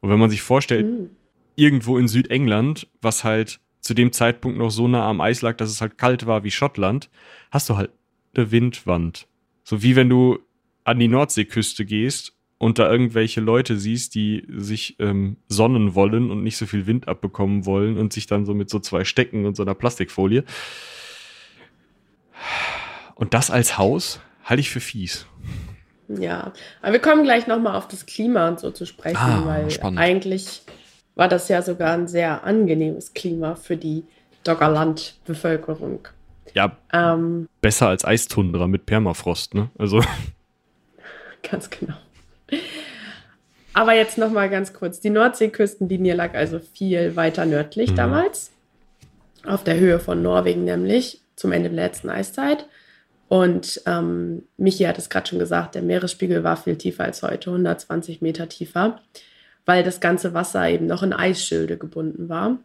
Und wenn man sich vorstellt, mhm. irgendwo in Südengland, was halt zu dem Zeitpunkt noch so nah am Eis lag, dass es halt kalt war wie Schottland, hast du halt eine Windwand. So wie wenn du an die Nordseeküste gehst und da irgendwelche Leute siehst, die sich ähm, sonnen wollen und nicht so viel Wind abbekommen wollen und sich dann so mit so zwei Stecken und so einer Plastikfolie. Und das als Haus halte ich für fies. Ja, aber wir kommen gleich nochmal auf das Klima und so zu sprechen, ah, weil spannend. eigentlich war das ja sogar ein sehr angenehmes Klima für die Doggerland-Bevölkerung. Ja, ähm, besser als Eistundra mit Permafrost, ne? Also. Ganz genau. Aber jetzt noch mal ganz kurz. Die Nordseeküstenlinie lag also viel weiter nördlich mhm. damals. Auf der Höhe von Norwegen nämlich, zum Ende der letzten Eiszeit. Und ähm, Michi hat es gerade schon gesagt, der Meeresspiegel war viel tiefer als heute, 120 Meter tiefer, weil das ganze Wasser eben noch in Eisschilde gebunden war.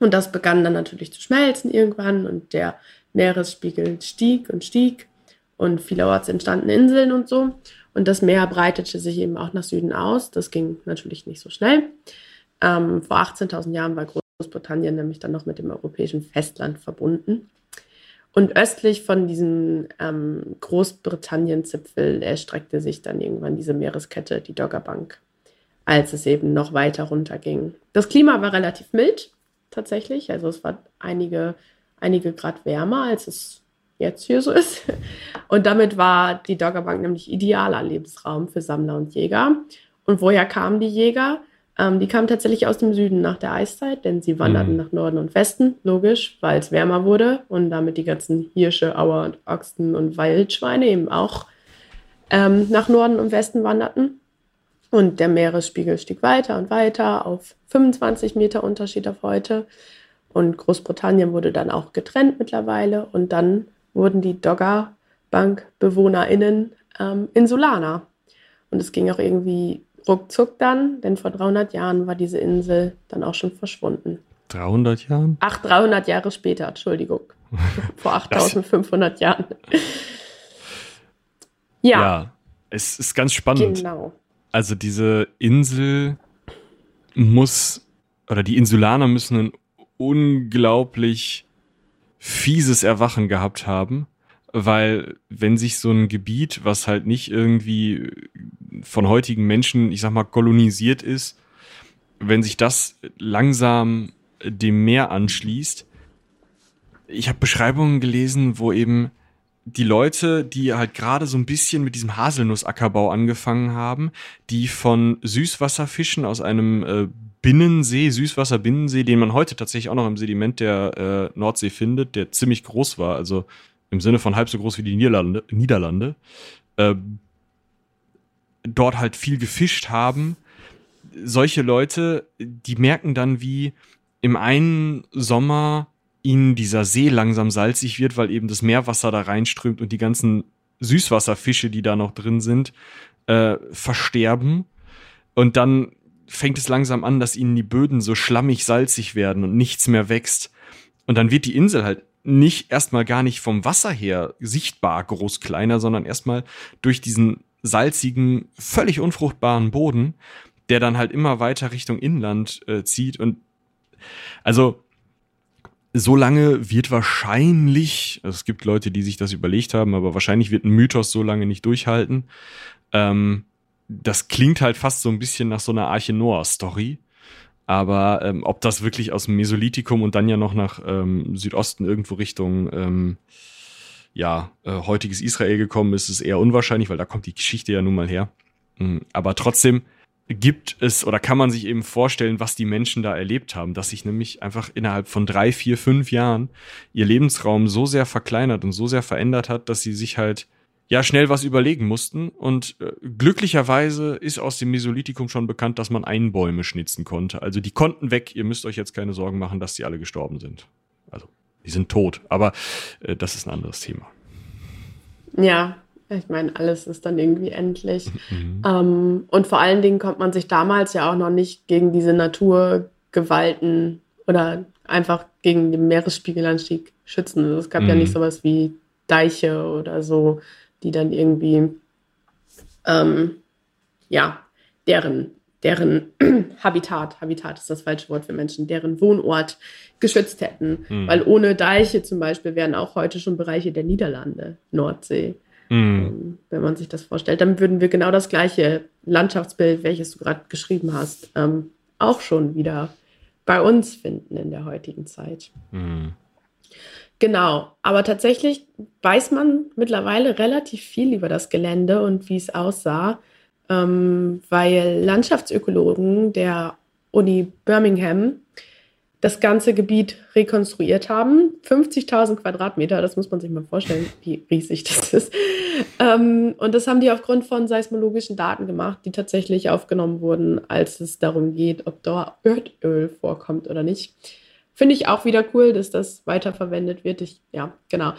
Und das begann dann natürlich zu schmelzen irgendwann und der Meeresspiegel stieg und stieg und vielerorts entstanden Inseln und so. Und das Meer breitete sich eben auch nach Süden aus. Das ging natürlich nicht so schnell. Ähm, vor 18.000 Jahren war Großbritannien nämlich dann noch mit dem europäischen Festland verbunden. Und östlich von diesem ähm, Großbritannien-Zipfel erstreckte sich dann irgendwann diese Meereskette, die Doggerbank, als es eben noch weiter runter ging. Das Klima war relativ mild, tatsächlich. Also es war einige, einige Grad wärmer, als es jetzt hier so ist. Und damit war die Doggerbank nämlich idealer Lebensraum für Sammler und Jäger. Und woher kamen die Jäger? Ähm, die kamen tatsächlich aus dem Süden nach der Eiszeit, denn sie wanderten mhm. nach Norden und Westen, logisch, weil es wärmer wurde und damit die ganzen Hirsche, Auer und Ochsen und Wildschweine eben auch ähm, nach Norden und Westen wanderten. Und der Meeresspiegel stieg weiter und weiter auf 25 Meter Unterschied auf heute. Und Großbritannien wurde dann auch getrennt mittlerweile. Und dann wurden die Doggerbank-BewohnerInnen ähm, Insulaner. Und es ging auch irgendwie ruckzuck dann, denn vor 300 Jahren war diese Insel dann auch schon verschwunden. 300 Jahren? Ach, 300 Jahre später, Entschuldigung. vor 8500 Jahren. ja. ja. Es ist ganz spannend. Genau. Also diese Insel muss, oder die Insulaner müssen ein unglaublich fieses Erwachen gehabt haben weil wenn sich so ein Gebiet, was halt nicht irgendwie von heutigen Menschen, ich sag mal, kolonisiert ist, wenn sich das langsam dem Meer anschließt, ich habe Beschreibungen gelesen, wo eben die Leute, die halt gerade so ein bisschen mit diesem Haselnussackerbau angefangen haben, die von Süßwasserfischen aus einem äh, Binnensee, Süßwasserbinnensee, den man heute tatsächlich auch noch im Sediment der äh, Nordsee findet, der ziemlich groß war, also im Sinne von halb so groß wie die Niederlande, Niederlande äh, dort halt viel gefischt haben. Solche Leute, die merken dann, wie im einen Sommer ihnen dieser See langsam salzig wird, weil eben das Meerwasser da reinströmt und die ganzen Süßwasserfische, die da noch drin sind, äh, versterben. Und dann fängt es langsam an, dass ihnen die Böden so schlammig salzig werden und nichts mehr wächst. Und dann wird die Insel halt nicht erstmal gar nicht vom Wasser her sichtbar groß kleiner, sondern erstmal durch diesen salzigen, völlig unfruchtbaren Boden, der dann halt immer weiter Richtung Inland äh, zieht. Und also so lange wird wahrscheinlich, also es gibt Leute, die sich das überlegt haben, aber wahrscheinlich wird ein Mythos so lange nicht durchhalten. Ähm, das klingt halt fast so ein bisschen nach so einer Arche Noah-Story. Aber ähm, ob das wirklich aus dem Mesolithikum und dann ja noch nach ähm, Südosten irgendwo Richtung ähm, ja, äh, heutiges Israel gekommen ist, ist eher unwahrscheinlich, weil da kommt die Geschichte ja nun mal her. Mhm. Aber trotzdem gibt es oder kann man sich eben vorstellen, was die Menschen da erlebt haben, dass sich nämlich einfach innerhalb von drei, vier, fünf Jahren ihr Lebensraum so sehr verkleinert und so sehr verändert hat, dass sie sich halt ja schnell was überlegen mussten. Und äh, glücklicherweise ist aus dem Mesolithikum schon bekannt, dass man Einbäume schnitzen konnte. Also die konnten weg. Ihr müsst euch jetzt keine Sorgen machen, dass die alle gestorben sind. Also die sind tot. Aber äh, das ist ein anderes Thema. Ja, ich meine, alles ist dann irgendwie endlich. Mhm. Ähm, und vor allen Dingen konnte man sich damals ja auch noch nicht gegen diese Naturgewalten oder einfach gegen den Meeresspiegelanstieg schützen. Also es gab mhm. ja nicht sowas wie Deiche oder so die dann irgendwie, ähm, ja, deren, deren Habitat, Habitat ist das falsche Wort für Menschen, deren Wohnort geschützt hätten. Mhm. Weil ohne Deiche zum Beispiel wären auch heute schon Bereiche der Niederlande, Nordsee. Mhm. wenn man sich das vorstellt, dann würden wir genau das gleiche Landschaftsbild, welches du gerade geschrieben hast, ähm, auch schon wieder bei uns finden in der heutigen Zeit. Mhm. Genau, aber tatsächlich weiß man mittlerweile relativ viel über das Gelände und wie es aussah, ähm, weil Landschaftsökologen der Uni Birmingham das ganze Gebiet rekonstruiert haben. 50.000 Quadratmeter, das muss man sich mal vorstellen, wie riesig das ist. Ähm, und das haben die aufgrund von seismologischen Daten gemacht, die tatsächlich aufgenommen wurden, als es darum geht, ob da Erdöl vorkommt oder nicht. Finde ich auch wieder cool, dass das weiterverwendet wird. Ich, ja, genau.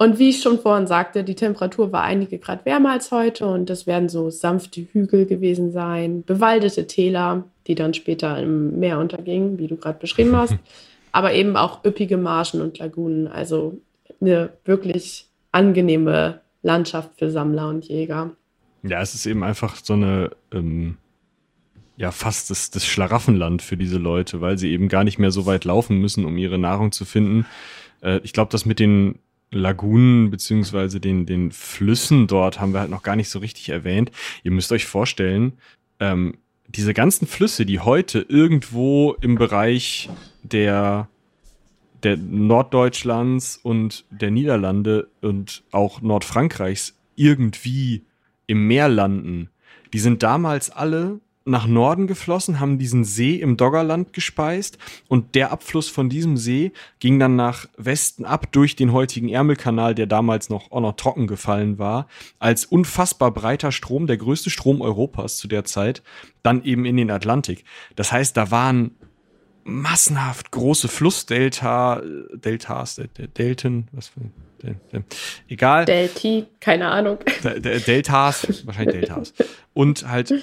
Und wie ich schon vorhin sagte, die Temperatur war einige Grad wärmer als heute und das werden so sanfte Hügel gewesen sein, bewaldete Täler, die dann später im Meer untergingen, wie du gerade beschrieben hast, aber eben auch üppige Marschen und Lagunen. Also eine wirklich angenehme Landschaft für Sammler und Jäger. Ja, es ist eben einfach so eine ähm, ja fast das, das Schlaraffenland für diese Leute, weil sie eben gar nicht mehr so weit laufen müssen, um ihre Nahrung zu finden. Äh, ich glaube, das mit den Lagunen beziehungsweise den, den Flüssen dort haben wir halt noch gar nicht so richtig erwähnt. Ihr müsst euch vorstellen, ähm, diese ganzen Flüsse, die heute irgendwo im Bereich der, der Norddeutschlands und der Niederlande und auch Nordfrankreichs irgendwie im Meer landen, die sind damals alle nach Norden geflossen, haben diesen See im Doggerland gespeist und der Abfluss von diesem See ging dann nach Westen ab durch den heutigen Ärmelkanal, der damals noch auch noch trocken gefallen war, als unfassbar breiter Strom, der größte Strom Europas zu der Zeit, dann eben in den Atlantik. Das heißt, da waren massenhaft große Flussdelta, Deltas, Delten, was für Del, Del, egal. Delti, keine Ahnung. Deltas, wahrscheinlich Deltas. Und halt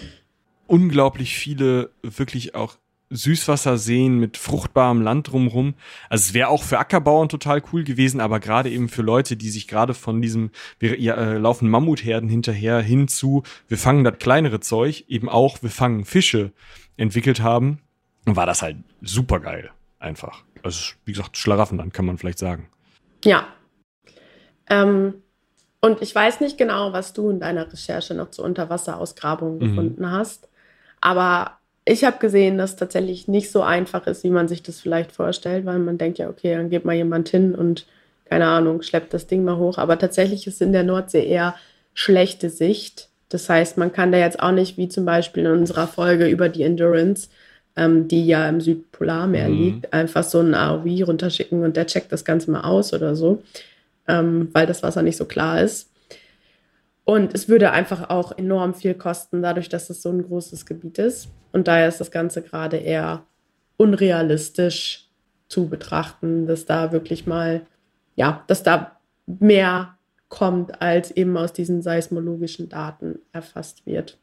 unglaublich viele wirklich auch Süßwasserseen mit fruchtbarem Land drumrum. Also es wäre auch für Ackerbauern total cool gewesen, aber gerade eben für Leute, die sich gerade von diesem, wir äh, laufen Mammutherden hinterher hinzu, wir fangen das kleinere Zeug, eben auch, wir fangen Fische entwickelt haben, war das halt super geil. Einfach. Also, wie gesagt, Schlaraffenland kann man vielleicht sagen. Ja. Ähm, und ich weiß nicht genau, was du in deiner Recherche noch zu Unterwasserausgrabungen mhm. gefunden hast. Aber ich habe gesehen, dass es tatsächlich nicht so einfach ist, wie man sich das vielleicht vorstellt, weil man denkt ja, okay, dann geht mal jemand hin und keine Ahnung, schleppt das Ding mal hoch. Aber tatsächlich ist in der Nordsee eher schlechte Sicht. Das heißt, man kann da jetzt auch nicht, wie zum Beispiel in unserer Folge über die Endurance, ähm, die ja im Südpolarmeer mhm. liegt, einfach so einen AOV runterschicken und der checkt das Ganze mal aus oder so, ähm, weil das Wasser nicht so klar ist. Und es würde einfach auch enorm viel kosten, dadurch, dass es so ein großes Gebiet ist. Und daher ist das Ganze gerade eher unrealistisch zu betrachten, dass da wirklich mal, ja, dass da mehr kommt, als eben aus diesen seismologischen Daten erfasst wird.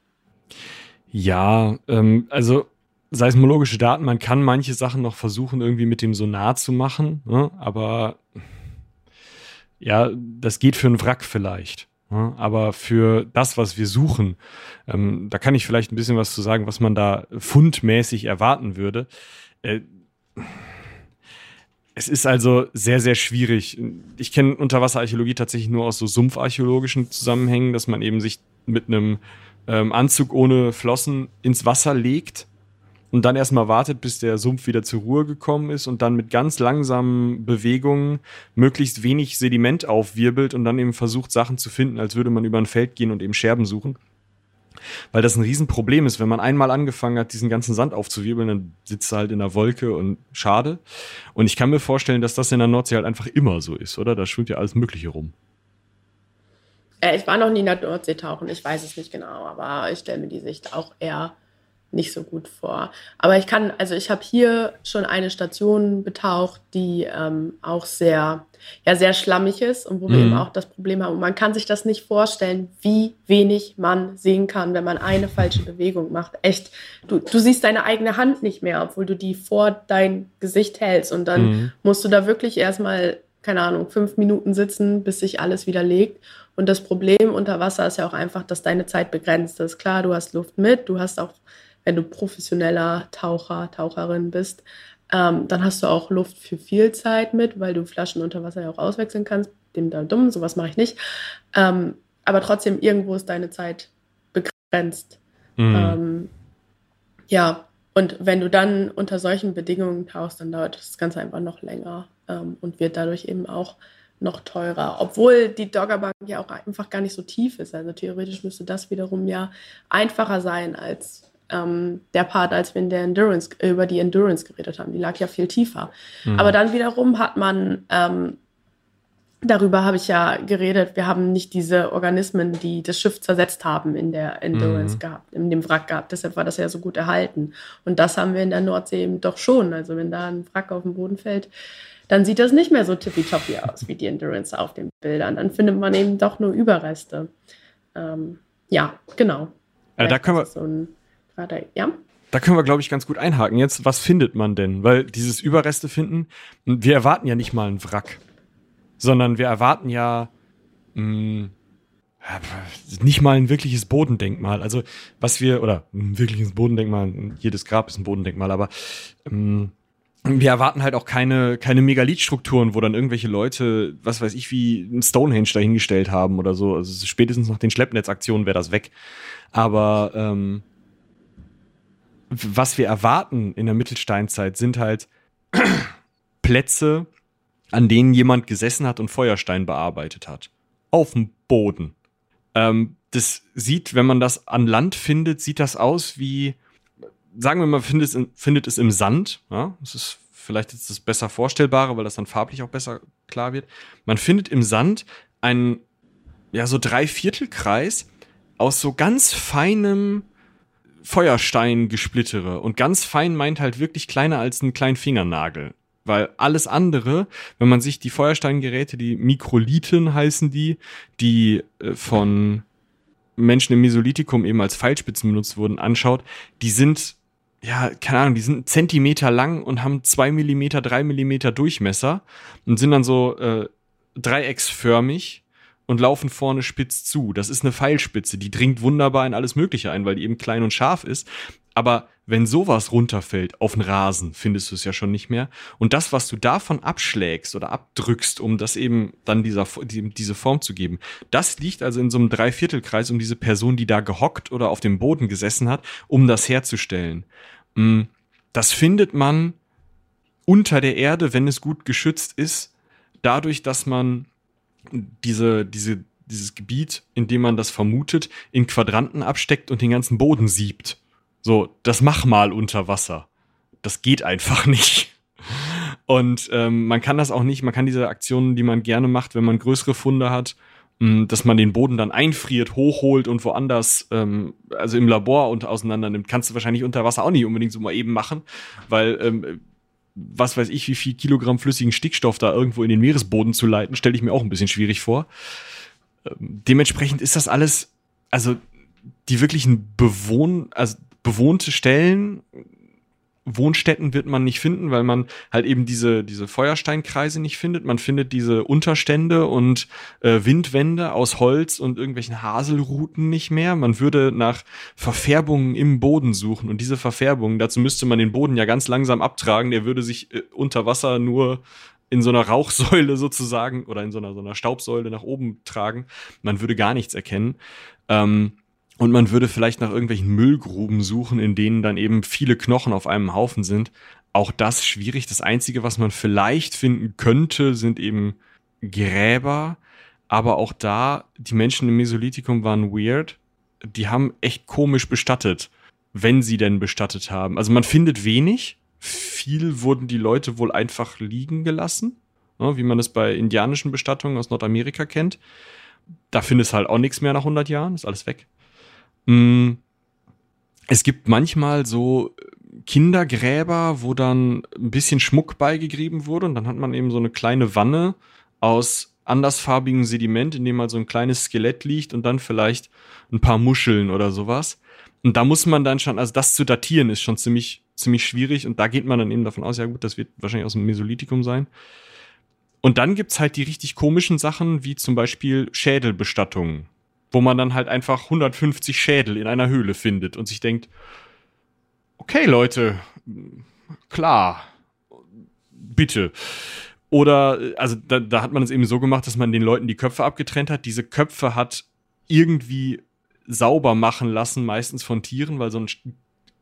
Ja, ähm, also seismologische Daten, man kann manche Sachen noch versuchen, irgendwie mit dem Sonar zu machen, ne? aber ja, das geht für einen Wrack vielleicht. Aber für das, was wir suchen, ähm, da kann ich vielleicht ein bisschen was zu sagen, was man da fundmäßig erwarten würde. Äh, es ist also sehr, sehr schwierig. Ich kenne Unterwasserarchäologie tatsächlich nur aus so sumpfarchäologischen Zusammenhängen, dass man eben sich mit einem ähm, Anzug ohne Flossen ins Wasser legt und dann erstmal wartet, bis der Sumpf wieder zur Ruhe gekommen ist und dann mit ganz langsamen Bewegungen möglichst wenig Sediment aufwirbelt und dann eben versucht, Sachen zu finden, als würde man über ein Feld gehen und eben Scherben suchen. Weil das ein Riesenproblem ist, wenn man einmal angefangen hat, diesen ganzen Sand aufzuwirbeln, dann sitzt er halt in der Wolke und schade. Und ich kann mir vorstellen, dass das in der Nordsee halt einfach immer so ist, oder? Da schwimmt ja alles Mögliche rum. Äh, ich war noch nie in der Nordsee tauchen, ich weiß es nicht genau, aber ich stelle mir die Sicht auch eher nicht so gut vor. Aber ich kann, also ich habe hier schon eine Station betaucht, die ähm, auch sehr, ja, sehr schlammig ist und wo mhm. wir eben auch das Problem haben. Und man kann sich das nicht vorstellen, wie wenig man sehen kann, wenn man eine falsche Bewegung macht. Echt, du, du siehst deine eigene Hand nicht mehr, obwohl du die vor dein Gesicht hältst. Und dann mhm. musst du da wirklich erstmal, keine Ahnung, fünf Minuten sitzen, bis sich alles wieder legt. Und das Problem unter Wasser ist ja auch einfach, dass deine Zeit begrenzt ist. Klar, du hast Luft mit, du hast auch wenn du professioneller Taucher, Taucherin bist, ähm, dann hast du auch Luft für viel Zeit mit, weil du Flaschen unter Wasser ja auch auswechseln kannst. Dem da dumm, sowas mache ich nicht. Ähm, aber trotzdem, irgendwo ist deine Zeit begrenzt. Mhm. Ähm, ja, und wenn du dann unter solchen Bedingungen tauchst, dann dauert das Ganze einfach noch länger ähm, und wird dadurch eben auch noch teurer. Obwohl die Doggerbank ja auch einfach gar nicht so tief ist. Also theoretisch müsste das wiederum ja einfacher sein als ähm, der Part, als wir in der Endurance, äh, über die Endurance geredet haben. Die lag ja viel tiefer. Mhm. Aber dann wiederum hat man, ähm, darüber habe ich ja geredet, wir haben nicht diese Organismen, die das Schiff zersetzt haben, in der Endurance mhm. gehabt, in dem Wrack gehabt. Deshalb war das ja so gut erhalten. Und das haben wir in der Nordsee eben doch schon. Also wenn da ein Wrack auf den Boden fällt, dann sieht das nicht mehr so tippitoppi aus wie die Endurance auf den Bildern. Dann findet man eben doch nur Überreste. Ähm, ja, genau. Ja, da können wir, so Warte, ja. Da können wir, glaube ich, ganz gut einhaken. Jetzt, was findet man denn? Weil dieses Überreste finden, wir erwarten ja nicht mal einen Wrack, sondern wir erwarten ja mh, hm, nicht mal ein wirkliches Bodendenkmal. Also, was wir, oder ein wirkliches Bodendenkmal, jedes Grab ist ein Bodendenkmal, aber mh, hm, wir erwarten halt auch keine, keine Megalithstrukturen, wo dann irgendwelche Leute, was weiß ich, wie ein Stonehenge dahingestellt haben oder so. Also spätestens nach den Schleppnetzaktionen wäre das weg. Aber ähm, was wir erwarten in der Mittelsteinzeit, sind halt Plätze, an denen jemand gesessen hat und Feuerstein bearbeitet hat. Auf dem Boden. Ähm, das sieht, wenn man das an Land findet, sieht das aus wie sagen wir mal, findet es, in, findet es im Sand. Ja? Das ist vielleicht jetzt das besser vorstellbare, weil das dann farblich auch besser klar wird. Man findet im Sand einen, ja, so Dreiviertelkreis aus so ganz feinem Feuerstein-Gesplittere. Und ganz fein meint halt wirklich kleiner als ein kleinen Fingernagel. Weil alles andere, wenn man sich die Feuersteingeräte, die Mikrolithen heißen die, die äh, von Menschen im Mesolithikum eben als Pfeilspitzen benutzt wurden, anschaut, die sind, ja, keine Ahnung, die sind Zentimeter lang und haben zwei Millimeter, drei Millimeter Durchmesser und sind dann so äh, dreiecksförmig und laufen vorne spitz zu. Das ist eine Pfeilspitze, die dringt wunderbar in alles Mögliche ein, weil die eben klein und scharf ist. Aber wenn sowas runterfällt auf den Rasen, findest du es ja schon nicht mehr. Und das, was du davon abschlägst oder abdrückst, um das eben dann dieser, diese Form zu geben, das liegt also in so einem Dreiviertelkreis um diese Person, die da gehockt oder auf dem Boden gesessen hat, um das herzustellen. Mm, das findet man unter der Erde, wenn es gut geschützt ist, dadurch, dass man diese, diese, dieses Gebiet, in dem man das vermutet, in Quadranten absteckt und den ganzen Boden siebt. So, das mach mal unter Wasser. Das geht einfach nicht. Und ähm, man kann das auch nicht, man kann diese Aktionen, die man gerne macht, wenn man größere Funde hat, mh, hm, dass man den Boden dann einfriert, hochholt und woanders, ähm, also im Labor und auseinander nimmt, kannst du wahrscheinlich unter Wasser auch nicht unbedingt so mal eben machen, weil ähm, was weiß ich, wie viel Kilogramm flüssigen Stickstoff da irgendwo in den Meeresboden zu leiten, stelle ich mir auch ein bisschen schwierig vor. Ähm, dementsprechend ist das alles, also die wirklichen Bewohn, also bewohnte Stellen, Wohnstätten wird man nicht finden, weil man halt eben diese, diese Feuersteinkreise nicht findet. Man findet diese Unterstände und äh, Windwände aus Holz und irgendwelchen Haselruten nicht mehr. Man würde nach Verfärbungen im Boden suchen und diese Verfärbungen, dazu müsste man den Boden ja ganz langsam abtragen. Der würde sich äh, unter Wasser nur in so einer Rauchsäule sozusagen oder in so einer, so einer Staubsäule nach oben tragen. Man würde gar nichts erkennen. Ähm, und man würde vielleicht nach irgendwelchen Müllgruben suchen, in denen dann eben viele Knochen auf einem Haufen sind. Auch das schwierig. Das Einzige, was man vielleicht finden könnte, sind eben Gräber. Aber auch da, die Menschen im Mesolithikum waren weird. Die haben echt komisch bestattet, wenn sie denn bestattet haben. Also man findet wenig. Viel wurden die Leute wohl einfach liegen gelassen, ne, wie man es bei indianischen Bestattungen aus Nordamerika kennt. Da findest halt auch nichts mehr nach 100 Jahren, ist alles weg. Mm, es gibt manchmal so Kindergräber, wo dann ein bisschen Schmuck beigegeben wurde und dann hat man eben so eine kleine Wanne aus andersfarbigem Sediment, in dem mal so ein kleines Skelett liegt und dann vielleicht ein paar Muscheln oder sowas. Und da muss man dann schon, also das zu datieren ist schon ziemlich, ziemlich schwierig und da geht man dann eben davon aus, ja gut, das wird wahrscheinlich aus dem Mesolithikum sein. Und dann gibt's halt die richtig komischen Sachen, wie zum Beispiel Schädelbestattungen wo man dann halt einfach 150 Schädel in einer Höhle findet und sich denkt, okay Leute, klar, bitte. Oder, also da, da hat man es eben so gemacht, dass man den Leuten die Köpfe abgetrennt hat. Diese Köpfe hat irgendwie sauber machen lassen, meistens von Tieren, weil so ein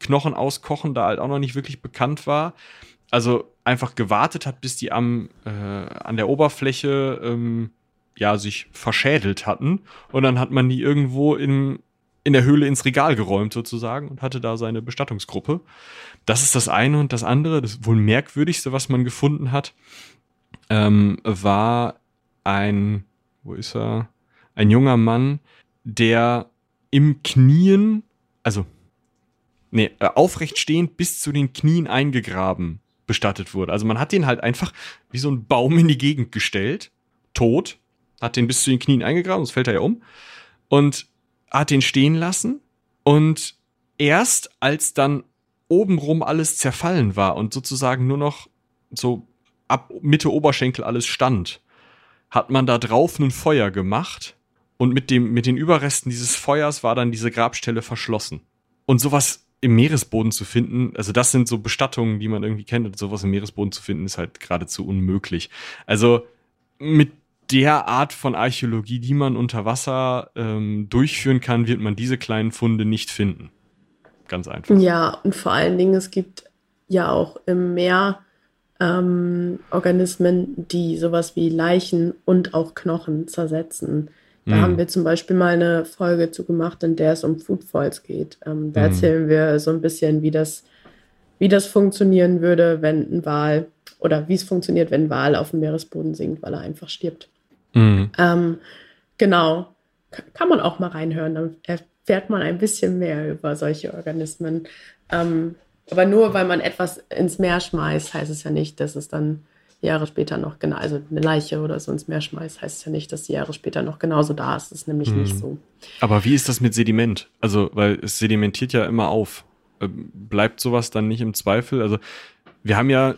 Knochen auskochen da halt auch noch nicht wirklich bekannt war. Also einfach gewartet hat, bis die am, äh, an der Oberfläche ähm, ja, sich verschädelt hatten. Und dann hat man die irgendwo in, in der Höhle ins Regal geräumt sozusagen und hatte da seine Bestattungsgruppe. Das ist das eine und das andere, das wohl merkwürdigste, was man gefunden hat, ähm, war ein, wo ist er? Ein junger Mann, der im Knien, also nee, äh, aufrecht stehend bis zu den Knien eingegraben bestattet wurde. Also man hat den halt einfach wie so ein Baum in die Gegend gestellt, tot, hat den bis zu den Knien eingegraben, sonst fällt er ja um. Und hat den stehen lassen. Und erst als dann obenrum alles zerfallen war und sozusagen nur noch so ab Mitte Oberschenkel alles stand, hat man da drauf ein Feuer gemacht und mit dem, mit den Überresten dieses Feuers war dann diese Grabstelle verschlossen. Und sowas im Meeresboden zu finden, also das sind so Bestattungen, die man irgendwie kennt, und sowas im Meeresboden zu finden, ist halt geradezu unmöglich. Also mit der Art von Archäologie, die man unter Wasser ähm, durchführen kann, wird man diese kleinen Funde nicht finden. Ganz einfach. Ja, und vor allen Dingen, es gibt ja auch im Meer ähm, Organismen, die sowas wie Leichen und auch Knochen zersetzen. Da mhm. haben wir zum Beispiel mal eine Folge zu gemacht, in der es um Foodfalls geht. Ähm, da mhm. erzählen wir so ein bisschen, wie das, wie das funktionieren würde, wenn ein Wal oder wie es funktioniert, wenn ein Wal auf dem Meeresboden sinkt, weil er einfach stirbt. Mhm. Ähm, genau. Kann man auch mal reinhören, dann erfährt man ein bisschen mehr über solche Organismen. Ähm, aber nur weil man etwas ins Meer schmeißt, heißt es ja nicht, dass es dann Jahre später noch genau, also eine Leiche oder so ins Meer schmeißt, heißt es ja nicht, dass die Jahre später noch genauso da ist. Das ist nämlich mhm. nicht so. Aber wie ist das mit Sediment? Also, weil es sedimentiert ja immer auf. Ähm, bleibt sowas dann nicht im Zweifel? Also, wir haben ja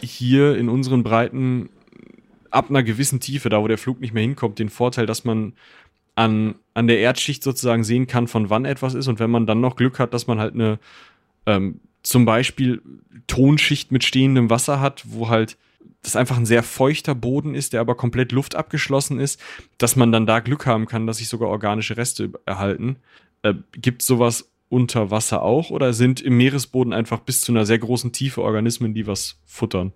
hier in unseren Breiten ab einer gewissen Tiefe, da wo der Flug nicht mehr hinkommt, den Vorteil, dass man an, an der Erdschicht sozusagen sehen kann, von wann etwas ist. Und wenn man dann noch Glück hat, dass man halt eine ähm, zum Beispiel Tonschicht mit stehendem Wasser hat, wo halt das einfach ein sehr feuchter Boden ist, der aber komplett luftabgeschlossen ist, dass man dann da Glück haben kann, dass sich sogar organische Reste erhalten. Äh, Gibt sowas unter Wasser auch oder sind im Meeresboden einfach bis zu einer sehr großen Tiefe Organismen, die was futtern?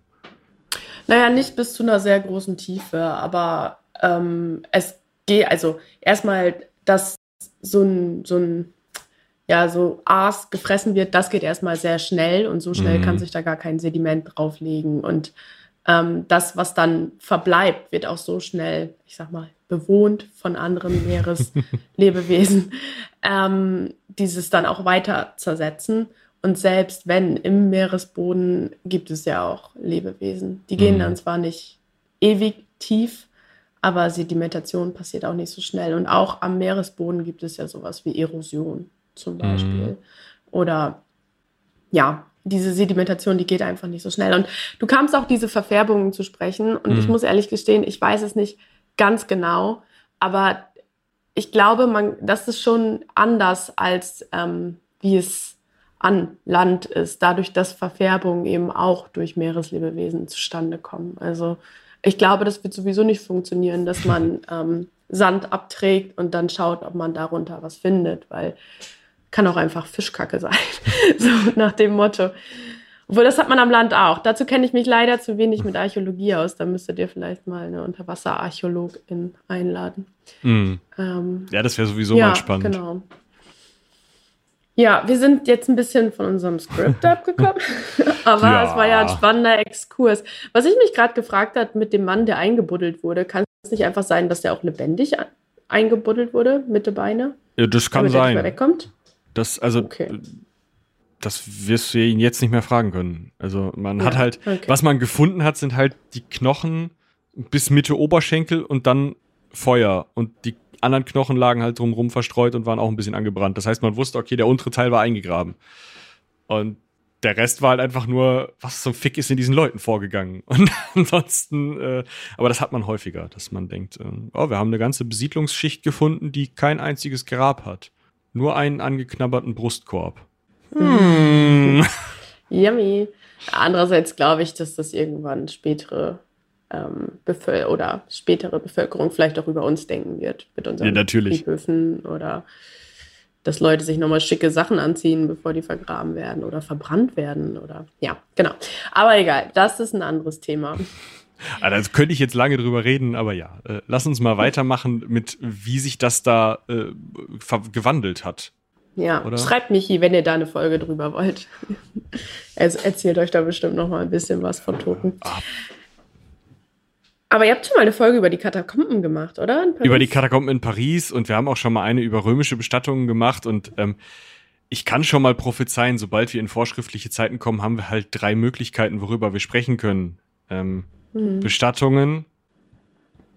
Naja, nicht bis zu einer sehr großen Tiefe, aber ähm, es geht, also erstmal, dass so ein, so ein ja, so Aas gefressen wird, das geht erstmal sehr schnell und so schnell mhm. kann sich da gar kein Sediment drauflegen. Und ähm, das, was dann verbleibt, wird auch so schnell, ich sag mal, bewohnt von anderen Meereslebewesen, ähm, dieses dann auch weiter zersetzen. Und selbst wenn im Meeresboden gibt es ja auch Lebewesen. Die gehen mhm. dann zwar nicht ewig tief, aber Sedimentation passiert auch nicht so schnell. Und auch am Meeresboden gibt es ja sowas wie Erosion zum Beispiel. Mhm. Oder ja, diese Sedimentation, die geht einfach nicht so schnell. Und du kamst auch diese Verfärbungen zu sprechen. Und mhm. ich muss ehrlich gestehen, ich weiß es nicht ganz genau, aber ich glaube, man, das ist schon anders als ähm, wie es an Land ist, dadurch, dass Verfärbungen eben auch durch Meereslebewesen zustande kommen. Also ich glaube, das wird sowieso nicht funktionieren, dass man ähm, Sand abträgt und dann schaut, ob man darunter was findet, weil kann auch einfach Fischkacke sein. so nach dem Motto. Obwohl, das hat man am Land auch. Dazu kenne ich mich leider zu wenig mit Archäologie aus. Da müsstet ihr vielleicht mal eine Unterwasserarchäologin einladen. Mm. Ähm, ja, das wäre sowieso ja, mal spannend. Genau. Ja, wir sind jetzt ein bisschen von unserem Skript abgekommen, aber ja. es war ja ein spannender Exkurs. Was ich mich gerade gefragt habe mit dem Mann, der eingebuddelt wurde, kann es nicht einfach sein, dass der auch lebendig eingebuddelt wurde, Mitte Beine? Ja, das kann sein. Mehr wegkommt? Das, also, okay. das wirst du ihn jetzt nicht mehr fragen können. Also, man ja, hat halt, okay. was man gefunden hat, sind halt die Knochen bis Mitte Oberschenkel und dann Feuer. Und die anderen Knochen lagen halt drumherum verstreut und waren auch ein bisschen angebrannt. Das heißt, man wusste, okay, der untere Teil war eingegraben. Und der Rest war halt einfach nur, was zum Fick ist in diesen Leuten vorgegangen. Und ansonsten, äh, aber das hat man häufiger, dass man denkt, äh, oh, wir haben eine ganze Besiedlungsschicht gefunden, die kein einziges Grab hat. Nur einen angeknabberten Brustkorb. Hm. Yummy. Andererseits glaube ich, dass das irgendwann spätere ähm, Bevöl oder spätere Bevölkerung vielleicht auch über uns denken wird mit unseren ja, Friedhöfen oder dass Leute sich nochmal schicke Sachen anziehen, bevor die vergraben werden oder verbrannt werden oder ja, genau. Aber egal, das ist ein anderes Thema. Also, das könnte ich jetzt lange drüber reden, aber ja, äh, lass uns mal weitermachen mit, wie sich das da äh, gewandelt hat. Ja, Oder? schreibt Michi, wenn ihr da eine Folge drüber wollt. also erzählt euch da bestimmt noch mal ein bisschen was von Toten. Ah. Aber ihr habt schon mal eine Folge über die Katakomben gemacht, oder? Über die Katakomben in Paris und wir haben auch schon mal eine über römische Bestattungen gemacht und ähm, ich kann schon mal prophezeien, sobald wir in vorschriftliche Zeiten kommen, haben wir halt drei Möglichkeiten, worüber wir sprechen können. Ähm, mhm. Bestattungen,